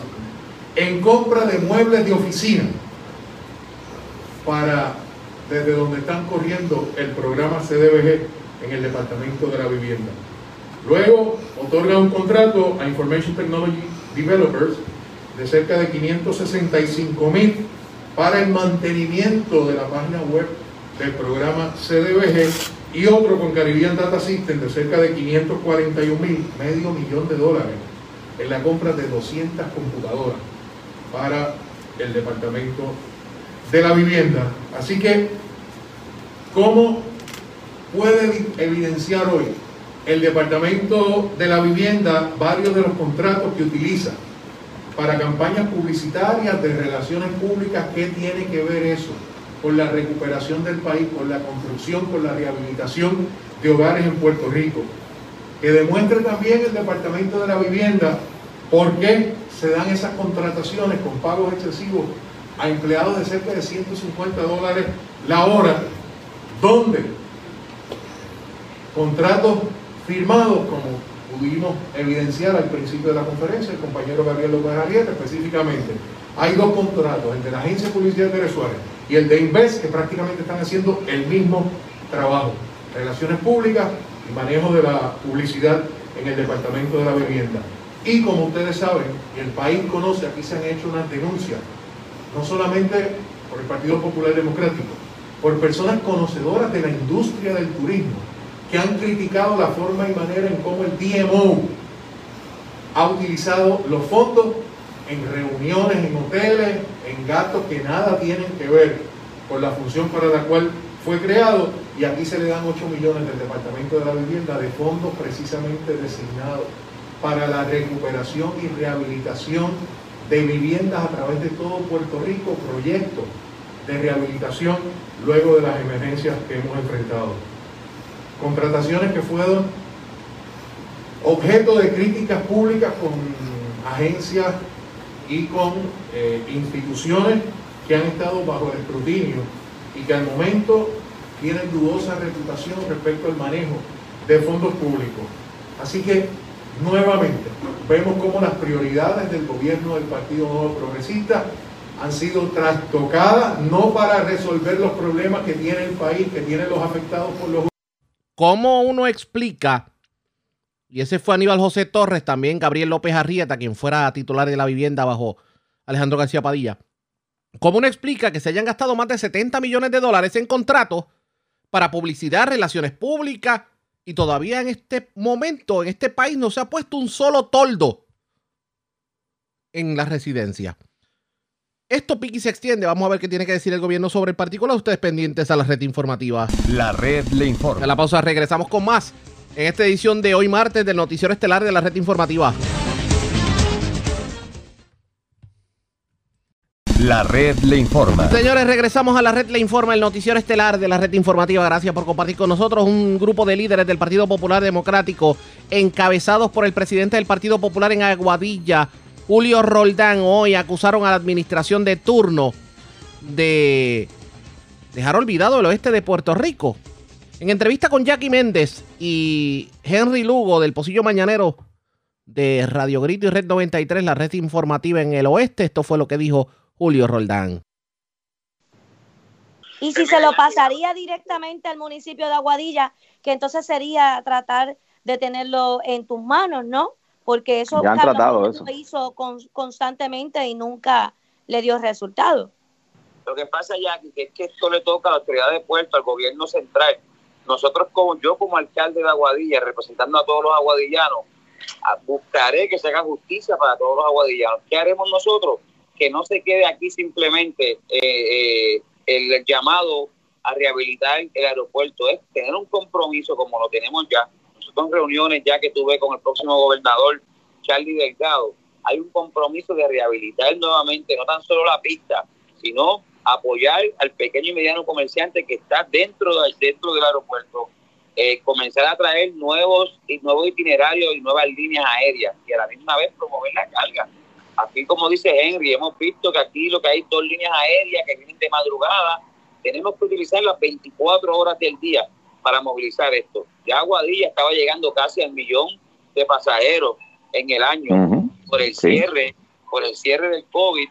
en compra de muebles de oficina para desde donde están corriendo el programa CDBG en el Departamento de la Vivienda. Luego otorga un contrato a Information Technology Developers de cerca de 565 mil para el mantenimiento de la página web del programa CDBG y otro con Caribbean Data System de cerca de 541 mil, medio millón de dólares, en la compra de 200 computadoras para el Departamento de la Vivienda. Así que, ¿cómo puede evidenciar hoy el Departamento de la Vivienda varios de los contratos que utiliza para campañas publicitarias de relaciones públicas? ¿Qué tiene que ver eso con la recuperación del país, con la construcción, con la rehabilitación de hogares en Puerto Rico? Que demuestre también el Departamento de la Vivienda por qué se dan esas contrataciones con pagos excesivos a empleados de cerca de 150 dólares la hora, donde contratos firmados, como pudimos evidenciar al principio de la conferencia, el compañero Gabriel López Arrieta específicamente, hay dos contratos, el de la Agencia Publicidad de Suárez y el de Invest, que prácticamente están haciendo el mismo trabajo, relaciones públicas y manejo de la publicidad en el Departamento de la Vivienda. Y como ustedes saben, y el país conoce, aquí se han hecho unas denuncias, no solamente por el Partido Popular Democrático, por personas conocedoras de la industria del turismo, que han criticado la forma y manera en cómo el DMO ha utilizado los fondos en reuniones, en hoteles, en gastos que nada tienen que ver con la función para la cual fue creado y aquí se le dan 8 millones del Departamento de la Vivienda de fondos precisamente designados para la recuperación y rehabilitación de viviendas a través de todo Puerto Rico, proyectos de rehabilitación luego de las emergencias que hemos enfrentado. Contrataciones que fueron objeto de críticas públicas con agencias y con eh, instituciones que han estado bajo el escrutinio y que al momento tienen dudosa reputación respecto al manejo de fondos públicos. Así que nuevamente vemos cómo las prioridades del gobierno del Partido Nuevo Progresista han sido trastocadas, no para resolver los problemas que tiene el país, que tienen los afectados por los... ¿Cómo uno explica? Y ese fue Aníbal José Torres, también Gabriel López Arrieta, quien fuera titular de la vivienda bajo Alejandro García Padilla. ¿Cómo uno explica que se hayan gastado más de 70 millones de dólares en contratos para publicidad, relaciones públicas, y todavía en este momento, en este país, no se ha puesto un solo toldo en la residencia. Esto piqui se extiende. Vamos a ver qué tiene que decir el gobierno sobre el particular. Ustedes pendientes a la red informativa. La red le informa. A la pausa regresamos con más en esta edición de hoy martes del noticiero estelar de la red informativa. La red le informa. Señores, regresamos a la red le informa, el noticiero estelar de la red informativa. Gracias por compartir con nosotros un grupo de líderes del Partido Popular Democrático, encabezados por el presidente del Partido Popular en Aguadilla, Julio Roldán. Hoy acusaron a la administración de turno de dejar olvidado el oeste de Puerto Rico. En entrevista con Jackie Méndez y Henry Lugo del Pocillo Mañanero de Radio Grito y Red 93, la red informativa en el oeste, esto fue lo que dijo Julio Roldán. Y si se lo pasaría directamente al municipio de Aguadilla, que entonces sería tratar de tenerlo en tus manos, ¿no? Porque eso Ya han Carlos tratado eso. lo hizo con- constantemente y nunca le dio resultado. Lo que pasa, Jackie, que es que esto le toca a la autoridad de puerto, al gobierno central. Nosotros, como yo como alcalde de Aguadilla, representando a todos los aguadillanos, a- buscaré que se haga justicia para todos los aguadillanos. ¿Qué haremos nosotros? Que no se quede aquí simplemente eh, eh, el llamado a rehabilitar el aeropuerto, es tener un compromiso como lo tenemos ya. Nosotros en reuniones ya que tuve con el próximo gobernador, Charlie Delgado, hay un compromiso de rehabilitar nuevamente no tan solo la pista, sino apoyar al pequeño y mediano comerciante que está dentro, del- dentro del aeropuerto, eh, comenzar a traer nuevos, y nuevos itinerarios y nuevas líneas aéreas y a la misma vez promover la carga. Aquí, como dice Henry, hemos visto que aquí lo que hay dos líneas aéreas que vienen de madrugada, tenemos que utilizar las 24 horas del día para movilizar esto. Ya Aguadilla estaba llegando casi al millón de pasajeros en el año por el Sí. cierre, por el cierre del COVID,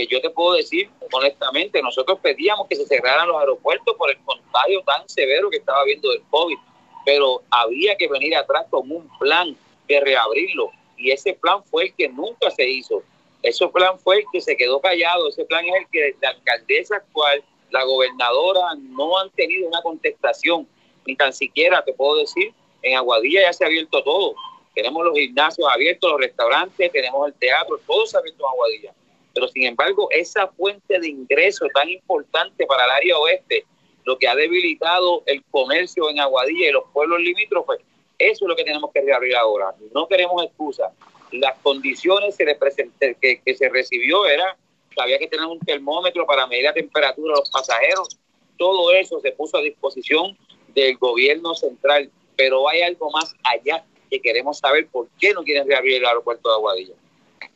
que yo te puedo decir honestamente, nosotros pedíamos que se cerraran los aeropuertos por el contagio tan severo que estaba habiendo del COVID, pero había que venir atrás con un plan de reabrirlo y ese plan fue el que nunca se hizo. Ese plan fue el que se quedó callado, ese plan es el que la alcaldesa actual, la gobernadora no han tenido una contestación, ni tan siquiera te puedo decir, en Aguadilla ya se ha abierto todo. Tenemos los gimnasios abiertos, los restaurantes, tenemos el teatro, todo se ha abierto en Aguadilla. Pero sin embargo, esa fuente de ingreso tan importante para el área oeste, lo que ha debilitado el comercio en Aguadilla y los pueblos limítrofes, eso es lo que tenemos que reabrir ahora. No queremos excusas. Las condiciones presenté- que, que se recibió era que había que tener un termómetro para medir la temperatura de los pasajeros. Todo eso se puso a disposición del gobierno central, pero hay algo más allá que queremos saber por qué no quieren reabrir el aeropuerto de Aguadilla.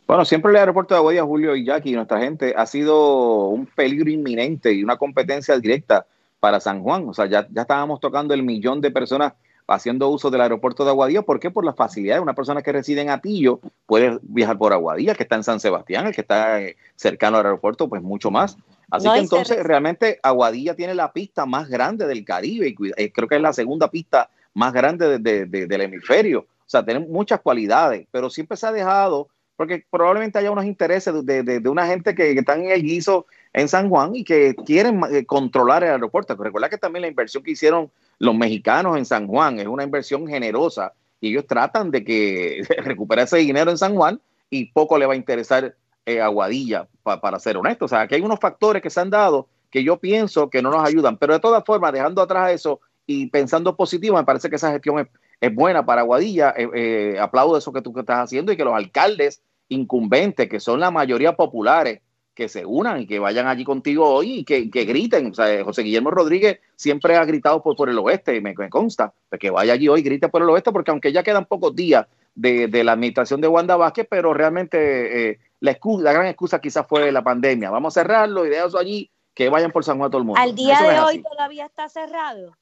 Bueno, siempre el aeropuerto de Aguadilla, Julio y Jackie, nuestra gente, ha sido un peligro inminente y una competencia directa para San Juan. O sea, ya, ya estábamos tocando el millón de personas haciendo uso del aeropuerto de Aguadilla. ¿Por qué? Por las facilidades. Una persona que reside en Atillo puede viajar por Aguadilla, que está en San Sebastián, el que está eh, cercano al aeropuerto, pues mucho más. Así No, que entonces re- realmente Aguadilla tiene la pista más grande del Caribe y eh, creo que es la segunda pista más grande de- de- de- del hemisferio. O sea, tiene muchas cualidades, pero siempre se ha dejado, porque probablemente haya unos intereses de, de- una gente que, que están en el guiso en San Juan y que quieren eh, controlar el aeropuerto. Recuerda que también la inversión que hicieron los mexicanos en San Juan es una inversión generosa y ellos tratan de que recuperar ese dinero en San Juan y poco le va a interesar eh, Aguadilla, pa- para ser honesto. O sea, que hay unos factores que se han dado que yo pienso que no nos ayudan, pero de todas formas, dejando atrás eso y pensando positivo, me parece que esa gestión es, es buena para Aguadilla. Eh, eh, aplaudo eso que tú que estás haciendo y que los alcaldes incumbentes, que son la mayoría populares, que se unan y que vayan allí contigo hoy y que, que griten. O sea, José Guillermo Rodríguez siempre ha gritado por, por el oeste, me, me consta, pues que vaya allí hoy y grite por el oeste, porque aunque ya quedan pocos días de, de la administración de Wanda Vázquez, pero realmente eh, la, excusa, la gran excusa quizás fue la pandemia. Vamos a cerrarlo y de eso allí, que vayan por San Juan todo el mundo. Al día Eso de hoy así. todavía está cerrado.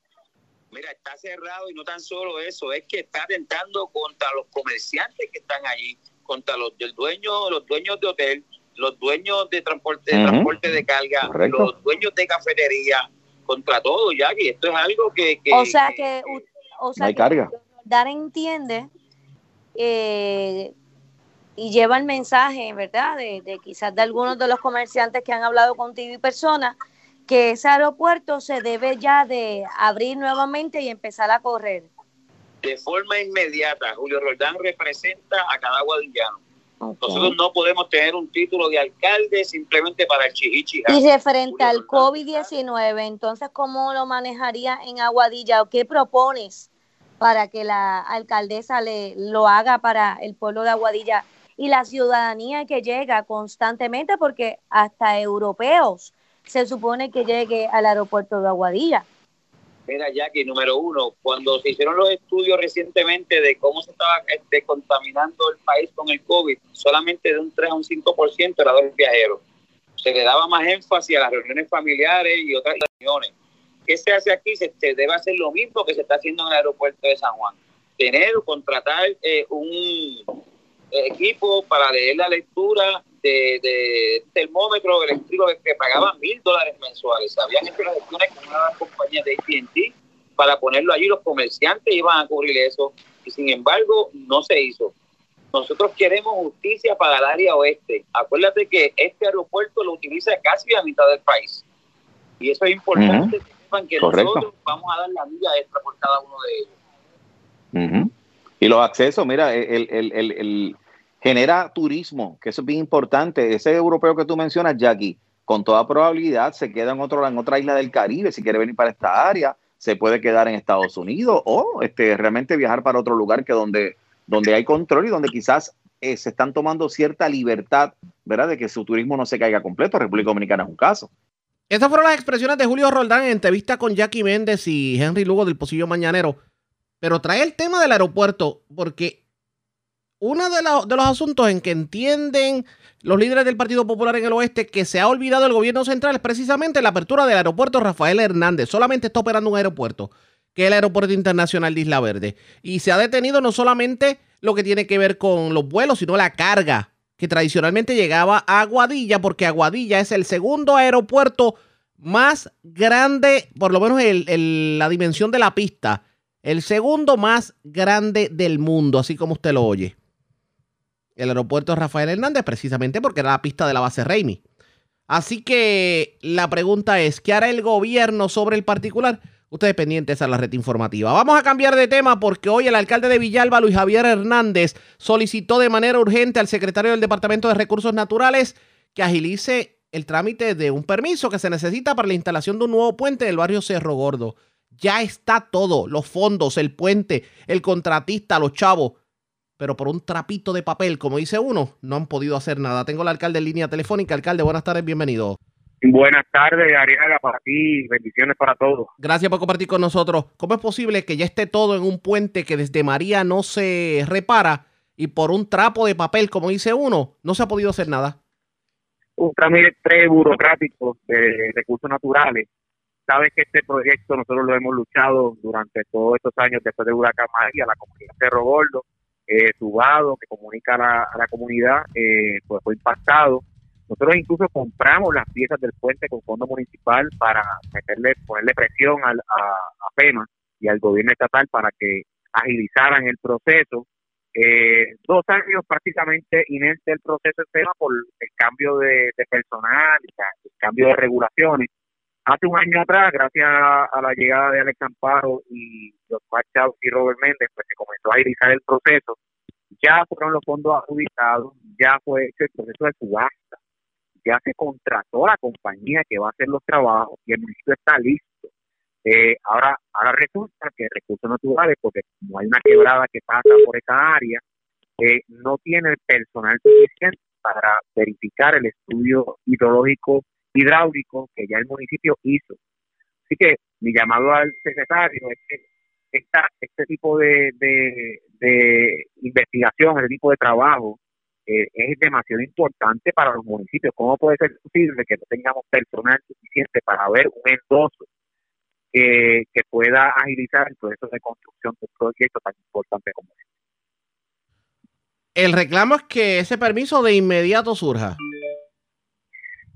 Mira, está cerrado y no tan solo eso, es que está atentando contra los comerciantes que están allí, contra los del dueño, los dueños de hotel, los dueños de transporte, de Ujú. transporte de carga, Correcto. los dueños de cafetería, contra todo, ya que esto es algo que, que- o sea que, u- o sea No hay que carga. Dar entiende eh, y lleva el mensaje, ¿verdad? De, de quizás de algunos de los comerciantes que han hablado contigo y personas, que ese aeropuerto se debe ya de abrir nuevamente y empezar a correr. de forma inmediata, Julio Roldán representa a cada guadillano. Nosotros no podemos tener un título de alcalde simplemente para el chihichi. Y referente al COVID-19, entonces, ¿cómo lo manejaría en Aguadilla o qué propones para que la alcaldesa le lo haga para el pueblo de Aguadilla y la ciudadanía que llega constantemente? Porque hasta europeos se supone que llegue al aeropuerto de Aguadilla. Mira, Jackie, número uno, cuando se hicieron los estudios recientemente de cómo se estaba este, contaminando el país con el COVID, solamente de un 3 a un 5% era de los viajeros. Se le daba más énfasis a las reuniones familiares y otras reuniones. ¿Qué se hace aquí? Se, debe hacer lo mismo que se está haciendo en el aeropuerto de San Juan. Tener o contratar eh, un eh, equipo para leer la lectura de, de termómetro eléctrico que, que pagaban mil dólares mensuales. Habían hecho las gestiones con una compañía de AT&T para ponerlo allí. Los comerciantes iban a cubrir eso. y sin embargo no se hizo. Nosotros queremos justicia para el área oeste. Acuérdate que este aeropuerto lo utiliza casi la mitad del país. Y eso es importante que sepan que Correcto. nosotros vamos a dar la milla extra por cada uno de ellos. Ujú. Y los accesos, mira, el, el- el- el- genera turismo, que eso es bien importante. Ese europeo que tú mencionas, Jackie, con toda probabilidad se queda en, otro, en otra isla del Caribe. Si quiere venir para esta área, se puede quedar en Estados Unidos o este, realmente viajar para otro lugar que donde, donde hay control y donde quizás eh, se están tomando cierta libertad, ¿verdad? De que su turismo no se caiga completo. República Dominicana es un caso. Estas fueron las expresiones de Julio Roldán en entrevista con Jackie Méndez y Henry Lugo del Pocillo Mañanero. Pero trae el tema del aeropuerto porque uno de, los asuntos en que entienden los líderes del Partido Popular en el oeste que se ha olvidado el gobierno central es precisamente la apertura del aeropuerto Rafael Hernández. Solamente está operando un aeropuerto, que es el Aeropuerto Internacional de Isla Verde. Y se ha detenido no solamente lo que tiene que ver con los vuelos, sino la carga que tradicionalmente llegaba a Aguadilla, porque Aguadilla es el segundo aeropuerto más grande, por lo menos la dimensión de la pista, el segundo más grande del mundo, así como usted lo oye. El aeropuerto Rafael Hernández, precisamente porque era la pista de la base Raimi. Así que la pregunta es, ¿qué hará el gobierno sobre el particular? Ustedes pendientes a la red informativa. Vamos a cambiar de tema porque hoy el alcalde de Villalba, Luis Javier Hernández, solicitó de manera urgente al secretario del Departamento de Recursos Naturales que agilice el trámite de un permiso que se necesita para la instalación de un nuevo puente en el barrio Cerro Gordo. Ya está todo, los fondos, el puente, el contratista, los chavos. Pero por un trapito de papel, como dice uno, no han podido hacer nada. Tengo al alcalde en línea telefónica. Alcalde, buenas tardes, bienvenido. Buenas tardes, Ariaga, para ti, bendiciones para todos. Gracias por compartir con nosotros. ¿Cómo es posible que ya esté todo en un puente que desde María no se repara y por un trapo de papel, como dice uno, no se ha podido hacer nada? Un trámite burocrático de recursos naturales. Sabes que este proyecto nosotros lo hemos luchado durante todos estos años después de Huracán María, la comunidad Cerro Gordo, eh, Subado, que comunica a la, comunidad, eh, pues fue impactado. Nosotros incluso compramos las piezas del puente con fondo municipal para meterle, ponerle presión al, a, a FEMA y al gobierno estatal para que agilizaran el proceso. Eh, dos años prácticamente inerte el proceso en FEMA por el cambio de, de personal, el cambio de regulaciones. Hace un año atrás, gracias a, la llegada de Alex Amparo y Oscar Chávez y Robert Méndez, pues se comenzó a agilizar el proceso. Ya fueron los fondos adjudicados, ya fue hecho el proceso de subasta, ya se contrató la compañía que va a hacer los trabajos y el municipio está listo. Eh, ahora, ahora resulta que recursos naturales, porque como hay una quebrada que pasa por esa área, eh, no tiene el personal suficiente para verificar el estudio hidrológico hidráulico que ya el municipio hizo. Así que mi llamado al secretario es que esta, este tipo de, investigación, este tipo de trabajo, eh, es demasiado importante para los municipios. ¿Cómo puede ser posible que no tengamos personal suficiente para ver un endoso que pueda agilizar el proceso de construcción de un proyecto tan importante como este? El reclamo es que ese permiso de inmediato surja.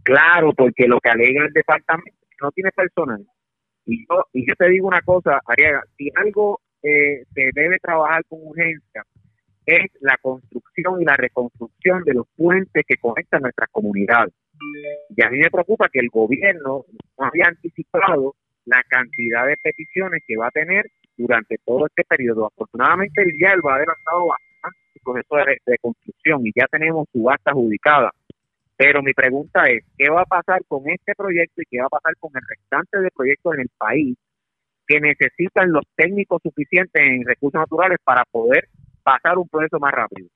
Claro, porque lo que alega el departamento no tiene personal. Y yo, y yo te digo una cosa, Ariaga, si algo eh, se debe trabajar con urgencia es la construcción y la reconstrucción de los puentes que conectan nuestras comunidades. Y a mí me preocupa que el gobierno no había anticipado la cantidad de peticiones que va a tener durante todo este periodo. Afortunadamente el YELVA ha adelantado bastante el proceso de, de construcción y ya tenemos subasta adjudicada. Pero mi pregunta es, ¿qué va a pasar con este proyecto y qué va a pasar con el restante de proyectos en el país que necesitan los técnicos suficientes en recursos naturales para poder pasar un proceso más rápido?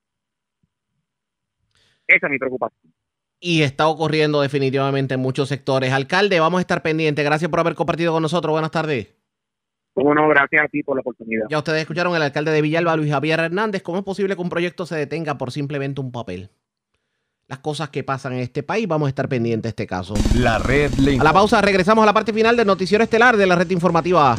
Esa es mi preocupación. Y está ocurriendo definitivamente en muchos sectores. Alcalde, vamos a estar pendientes. Gracias por haber compartido con nosotros. Buenas tardes. Como no, gracias a ti por la oportunidad. Ya ustedes escucharon al alcalde de Villalba, Luis Javier Hernández. ¿Cómo es posible que un proyecto se detenga por simplemente un papel? Las cosas que pasan en este país, vamos a estar pendientes de este caso. La red le A la pausa, regresamos a la parte final del noticiero estelar de la red informativa.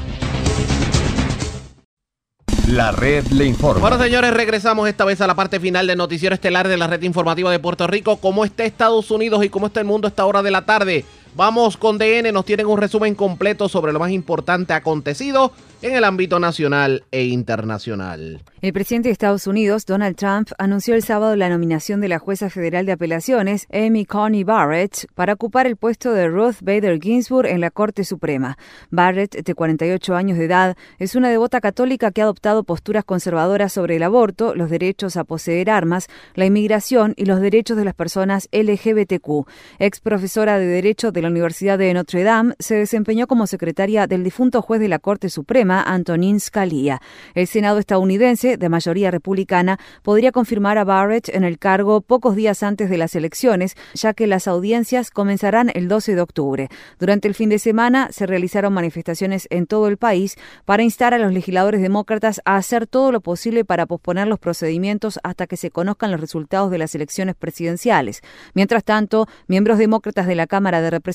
La red le informa. Bueno, señores, regresamos esta vez a la parte final del noticiero estelar de la red informativa de Puerto Rico. ¿Cómo está Estados Unidos y cómo está el mundo a esta hora de la tarde? Vamos con DN, nos tienen un resumen completo sobre lo más importante acontecido en el ámbito nacional e internacional. El presidente de Estados Unidos, Donald Trump, anunció el sábado la nominación de la jueza federal de apelaciones, Amy Coney Barrett, para ocupar el puesto de Ruth Bader Ginsburg en la Corte Suprema. Barrett, de 48 años de edad, es una devota católica que ha adoptado posturas conservadoras sobre el aborto, los derechos a poseer armas, la inmigración y los derechos de las personas LGBTQ. Ex profesora de Derecho de la Universidad de Notre Dame, se desempeñó como secretaria del difunto juez de la Corte Suprema, Antonin Scalia. El Senado estadounidense de mayoría republicana, podría confirmar a Barrett en el cargo pocos días antes de las elecciones, ya que las audiencias comenzarán el 12 de octubre. Durante el fin de semana se realizaron manifestaciones en todo el país para instar a los legisladores demócratas a hacer todo lo posible para posponer los procedimientos hasta que se conozcan los resultados de las elecciones presidenciales. Mientras tanto, miembros demócratas de la Cámara de Representantes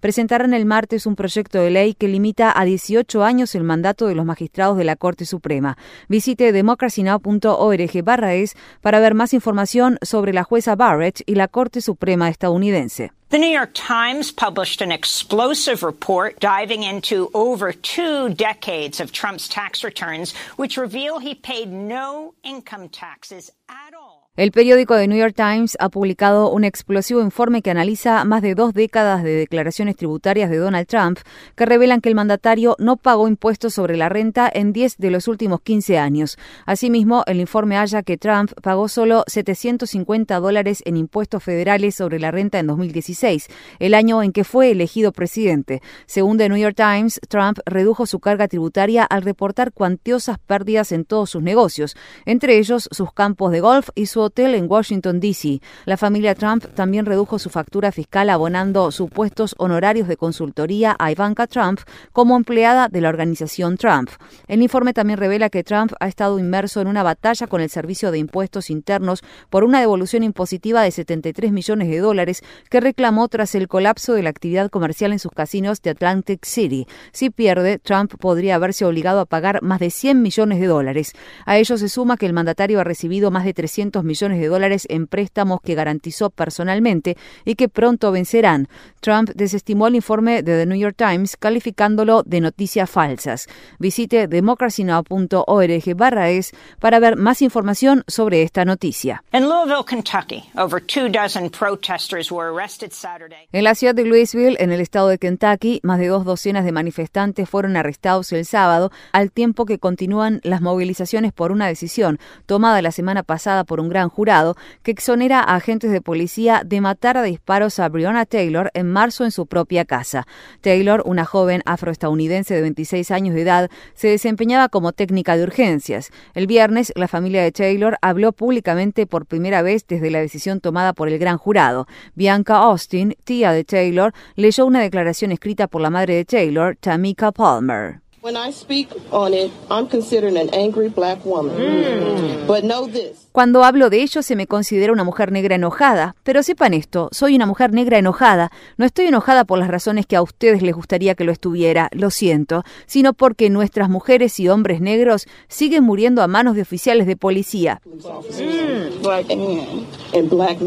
presentarán el martes un proyecto de ley que limita a 18 años el mandato de los magistrados de la Corte Suprema. Visite democracynow.org barra es para ver más información sobre la jueza Barrett y la Corte Suprema estadounidense. The New York Times published an explosive report diving into over two decades of Trump's tax returns, which reveal he paid no income taxes at. El periódico The New York Times ha publicado un explosivo informe que analiza más de dos décadas de declaraciones tributarias de Donald Trump que revelan que el mandatario no pagó impuestos sobre la renta en 10 de los últimos 15 años. Asimismo, el informe halla que Trump pagó solo 750 dólares en impuestos federales sobre la renta en 2016, el año en que fue elegido presidente. Según The New York Times, Trump redujo su carga tributaria al reportar cuantiosas pérdidas en todos sus negocios, entre ellos sus campos de golf y su hotel en Washington, D.C. La familia Trump también redujo su factura fiscal abonando supuestos honorarios de consultoría a Ivanka Trump como empleada de la organización Trump. El informe también revela que Trump ha estado inmerso en una batalla con el Servicio de Impuestos Internos por una devolución impositiva de 73 millones de dólares que reclamó tras el colapso de la actividad comercial en sus casinos de Atlantic City. Si pierde, Trump podría haberse obligado a pagar más de 100 millones de dólares. A ello se suma que el mandatario ha recibido más de 300 millones de dólares en préstamos que garantizó personalmente y que pronto vencerán. Trump desestimó el informe de The New York Times calificándolo de noticias falsas. Visite democracynow.org barra es para ver más información sobre esta noticia. En la ciudad de Louisville, en el estado de Kentucky, más de dos docenas de manifestantes fueron arrestados el sábado, al tiempo que continúan las movilizaciones por una decisión tomada la semana pasada por un gran jurado que exonera a agentes de policía de matar a disparos a Breonna Taylor en marzo en su propia casa. Taylor, una joven afroestadounidense de 26 años de edad, se desempeñaba como técnica de urgencias. El viernes, la familia de Taylor habló públicamente por primera vez desde la decisión tomada por el gran jurado. Bianca Austin, tía de Taylor, leyó una declaración escrita por la madre de Taylor, Tamika Palmer. When I speak on it, I'm considered an angry black woman. But know this. Cuando hablo de ello se me considera una mujer negra enojada, pero sepan esto, soy una mujer negra enojada. No estoy enojada por las razones que a ustedes les gustaría que lo estuviera, lo siento, sino porque nuestras mujeres y hombres negros siguen muriendo a manos de oficiales de policía. Black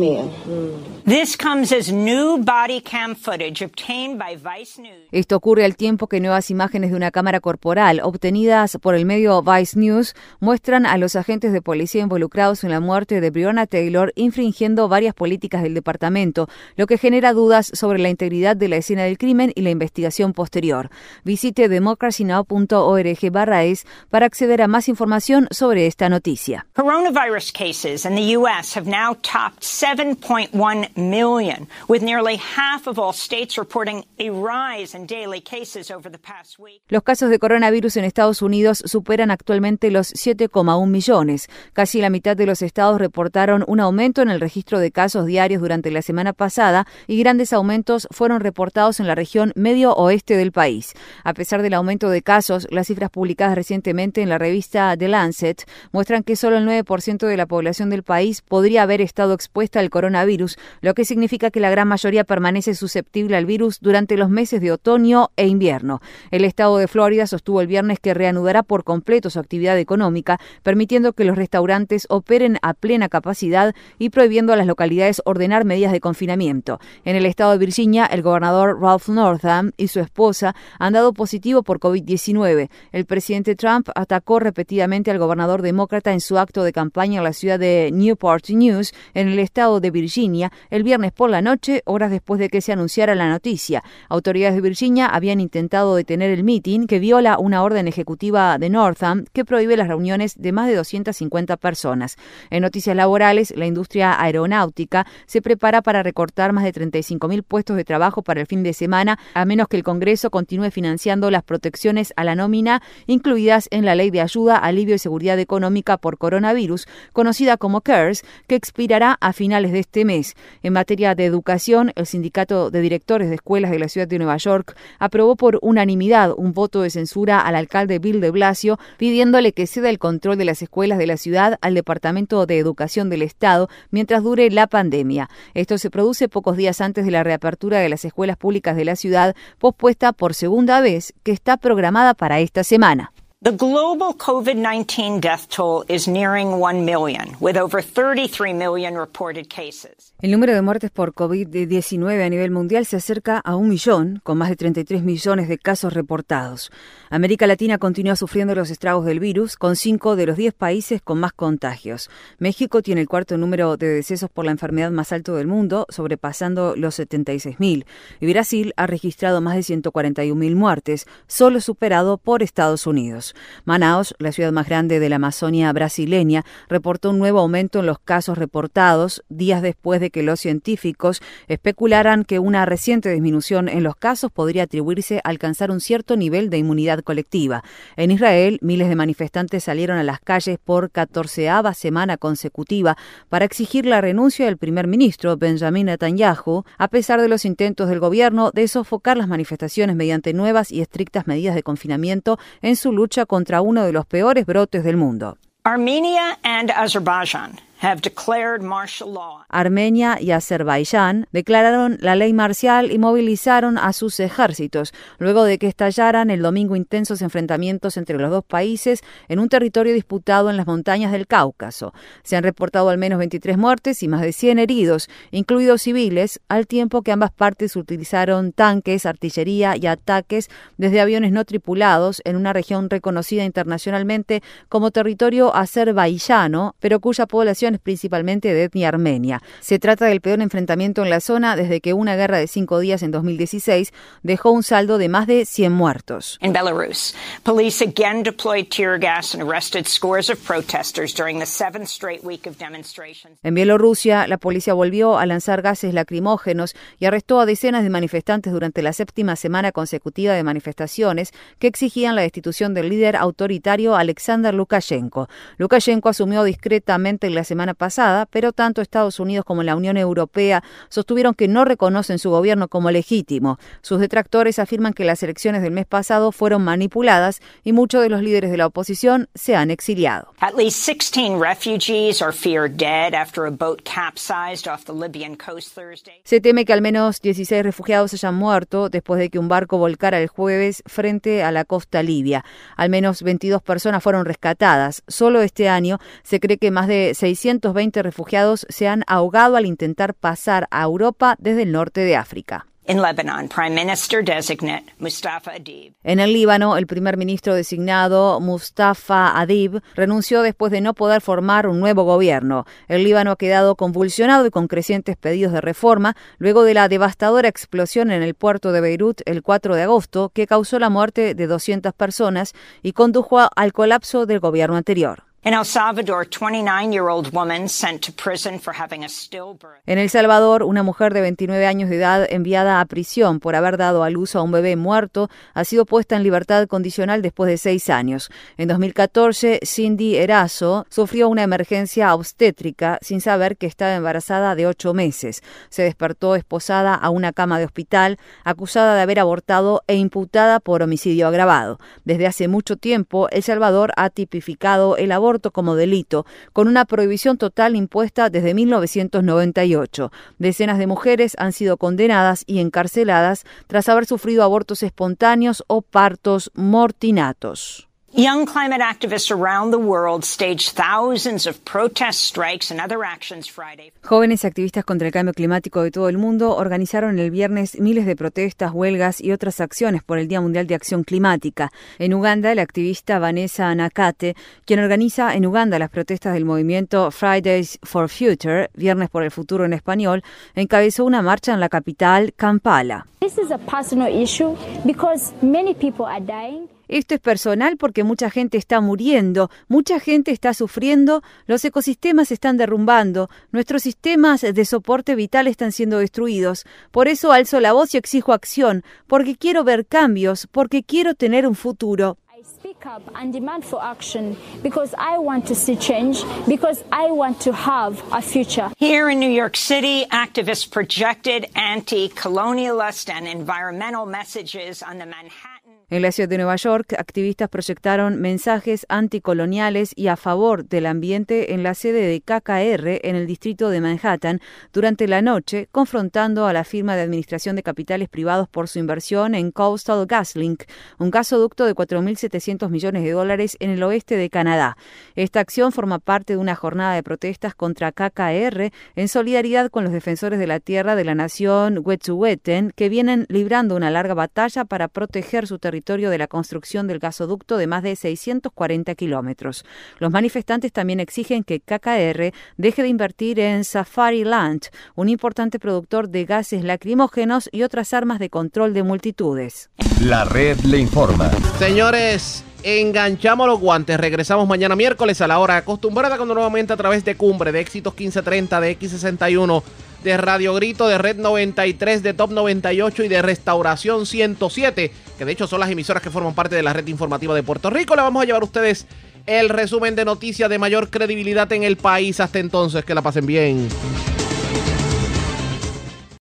men and black men. This comes as new body cam footage obtained by Vice News. Esto ocurre al tiempo que nuevas imágenes de una cámara corporal obtenidas por el medio Vice News muestran a los agentes de policía involucrados en la muerte de Breonna Taylor infringiendo varias políticas del departamento, lo que genera dudas sobre la integridad de la escena del crimen y la investigación posterior. Visite democracynow.org barra es para acceder a más información sobre esta noticia. Coronavirus cases in the U.S. have now topped 7.1 million, with nearly half of all states reporting a rise in daily cases over the past week. Los casos de coronavirus en Estados Unidos superan actualmente los 7,1 millones. Casi la mitad de los estados reportaron un aumento en el registro de casos diarios durante la semana pasada y grandes aumentos fueron reportados en la región medio oeste del país. A pesar del aumento de casos, las cifras publicadas recientemente en la revista The Lancet muestran que solo el 9% de la población del país podría haber estado expuesta al coronavirus, lo que significa que la gran mayoría permanece susceptible al virus durante los meses de otoño e invierno. El estado de Florida sostuvo el viernes que reanudará por completo su actividad económica, permitiendo que los restaurantes operen a plena capacidad y prohibiendo a las localidades ordenar medidas de confinamiento. En el estado de Virginia, el gobernador Ralph Northam y su esposa han dado positivo por COVID-19. El presidente Trump atacó repetidamente al gobernador demócrata en su acto de campaña en la ciudad de Newport News, en el estado de Virginia, el viernes por la noche, horas después de que se anunciara la noticia. Autoridades de Virginia habían intentado detener el mitin que viola una orden ejecutiva de Northam que prohíbe las reuniones de más de 250 personas. En noticias laborales, la industria aeronáutica se prepara para recortar más de 35 mil puestos de trabajo para el fin de semana, a menos que el Congreso continúe financiando las protecciones a la nómina incluidas en la Ley de Ayuda, Alivio y Seguridad Económica por Coronavirus, conocida como CARES, que expirará a finales de este mes. En materia de educación, el Sindicato de Directores de Escuelas de la Ciudad de Nueva York aprobó por unanimidad un voto de censura al alcalde Bill de Blasio, pidiéndole que ceda el control de las escuelas de la ciudad al Departamento de Educación del Estado mientras dure la pandemia. Esto se produce pocos días antes de la reapertura de las escuelas públicas de la ciudad, pospuesta por segunda vez, que está programada para esta semana. The global COVID 19 death toll is nearing 1 million, with over 33 million reported cases. El número de muertes por COVID-19 a nivel mundial se acerca a un millón, con más de 33 millones de casos reportados. América Latina continúa sufriendo los estragos del virus, con cinco de los 10 países con más contagios. México tiene el cuarto número de decesos por la enfermedad más alto del mundo, sobrepasando los 76.000. Y Brasil ha registrado más de 141.000 muertes, solo superado por Estados Unidos. Manaus, la ciudad más grande de la Amazonia brasileña, reportó un nuevo aumento en los casos reportados días después de que los científicos especularan que una reciente disminución en los casos podría atribuirse a alcanzar un cierto nivel de inmunidad colectiva. En Israel, miles de manifestantes salieron a las calles por catorceava semana consecutiva para exigir la renuncia del primer ministro Benjamin Netanyahu, a pesar de los intentos del gobierno de sofocar las manifestaciones mediante nuevas y estrictas medidas de confinamiento en su lucha contra uno de los peores brotes del mundo. Armenia and Azerbaijan have declared martial law. Armenia y Azerbaiyán declararon la ley marcial y movilizaron a sus ejércitos, luego de que estallaran el domingo intensos enfrentamientos entre los dos países en un territorio disputado en las montañas del Cáucaso. Se han reportado al menos 23 muertes y más de 100 heridos, incluidos civiles, al tiempo que ambas partes utilizaron tanques, artillería y ataques desde aviones no tripulados en una región reconocida internacionalmente como territorio azerbaiyano, pero cuya población es principalmente de etnia armenia. Se trata del peor enfrentamiento en la zona desde que una guerra de cinco días en 2016 dejó un saldo de más de 100 muertos. In Belarus, police again deployed tear gas and arrested scores of protesters during the seventh straight week of demonstrations. En Bielorrusia, la policía volvió a lanzar gases lacrimógenos y arrestó a decenas de manifestantes durante la séptima semana consecutiva de manifestaciones que exigían la destitución del líder autoritario Alexander Lukashenko. Lukashenko asumió discretamente la semana pasada, pero tanto Estados Unidos como la Unión Europea sostuvieron que no reconocen su gobierno como legítimo. Sus detractores afirman que las elecciones del mes pasado fueron manipuladas y muchos de los líderes de la oposición se han exiliado. At least 16 refugees are feared dead after a boat capsized off the Libyan coast Thursday. Se teme que al menos 16 refugiados hayan muerto después de que un barco volcara el jueves frente a la costa libia. Al menos 22 personas fueron rescatadas. Solo este año se cree que más de 620 refugiados se han ahogado al intentar pasar a Europa desde el norte de África. In Lebanon, Prime Minister designate Mustafa Adib En el Líbano, el primer ministro designado Mustafa Adib renunció después de no poder formar un nuevo gobierno. El Líbano ha quedado convulsionado y con crecientes pedidos de reforma luego de la devastadora explosión en el puerto de Beirut el 4 de agosto que causó la muerte de 200 personas y condujo al colapso del gobierno anterior. In El Salvador, 29-year-old woman sent to prison for having a stillbirth. En El Salvador, una mujer de 29 años de edad enviada a prisión por haber dado a luz a un bebé muerto ha sido puesta en libertad condicional después de seis años. En 2014, Cindy Erazo sufrió una emergencia obstétrica sin saber que estaba embarazada de ocho meses. Se despertó esposada a una cama de hospital, acusada de haber abortado e imputada por homicidio agravado. Desde hace mucho tiempo, El Salvador ha tipificado el aborto como delito, con una prohibición total impuesta desde 1998. Decenas de mujeres han sido condenadas y encarceladas tras haber sufrido abortos espontáneos o partos mortinatos. Young climate activists around the world staged thousands of protest strikes and other actions Friday. Jóvenes activistas contra el cambio climático de todo el mundo organizaron el viernes miles de protestas, huelgas y otras acciones por el Día Mundial de Acción Climática. En Uganda, la activista Vanessa Nakate, quien organiza en Uganda las protestas del movimiento Fridays for Future, Viernes por el Futuro en español, encabezó una marcha en la capital, Kampala. This is a personal issue because many people are dying. Esto es personal porque mucha gente está muriendo, mucha gente está sufriendo, los ecosistemas se están derrumbando, nuestros sistemas de soporte vital están siendo destruidos. Por eso alzo la voz y exijo acción, porque quiero ver cambios, porque quiero tener un futuro. Speak up and demand for action because I want to see change, because I want to have a future. Here in New York City, activists projected anti-colonialist and environmental messages on the Manhattan En la ciudad de Nueva York, activistas proyectaron mensajes anticoloniales y a favor del ambiente en la sede de KKR en el distrito de Manhattan durante la noche, confrontando a la firma de administración de capitales privados por su inversión en Coastal GasLink, un gasoducto de 4.700 millones de dólares en el oeste de Canadá. Esta acción forma parte de una jornada de protestas contra KKR en solidaridad con los defensores de la tierra de la nación Wet'suwet'en, que vienen librando una larga batalla para proteger su territorio de la construcción del gasoducto de más de 640 kilómetros. Los manifestantes también exigen que KKR deje de invertir en Safari Land, un importante productor de gases lacrimógenos y otras armas de control de multitudes. La red le informa. Señores, enganchamos los guantes. Regresamos mañana miércoles a la hora acostumbrada cuando nuevamente a través de Cumbre, de Éxitos 1530, de X61 de Radio Grito, de Red 93, de Top 98 y de Restauración 107, que de hecho son las emisoras que forman parte de la red informativa de Puerto Rico. Le vamos a llevar a ustedes el resumen de noticias de mayor credibilidad en el país. Hasta entonces, que la pasen bien.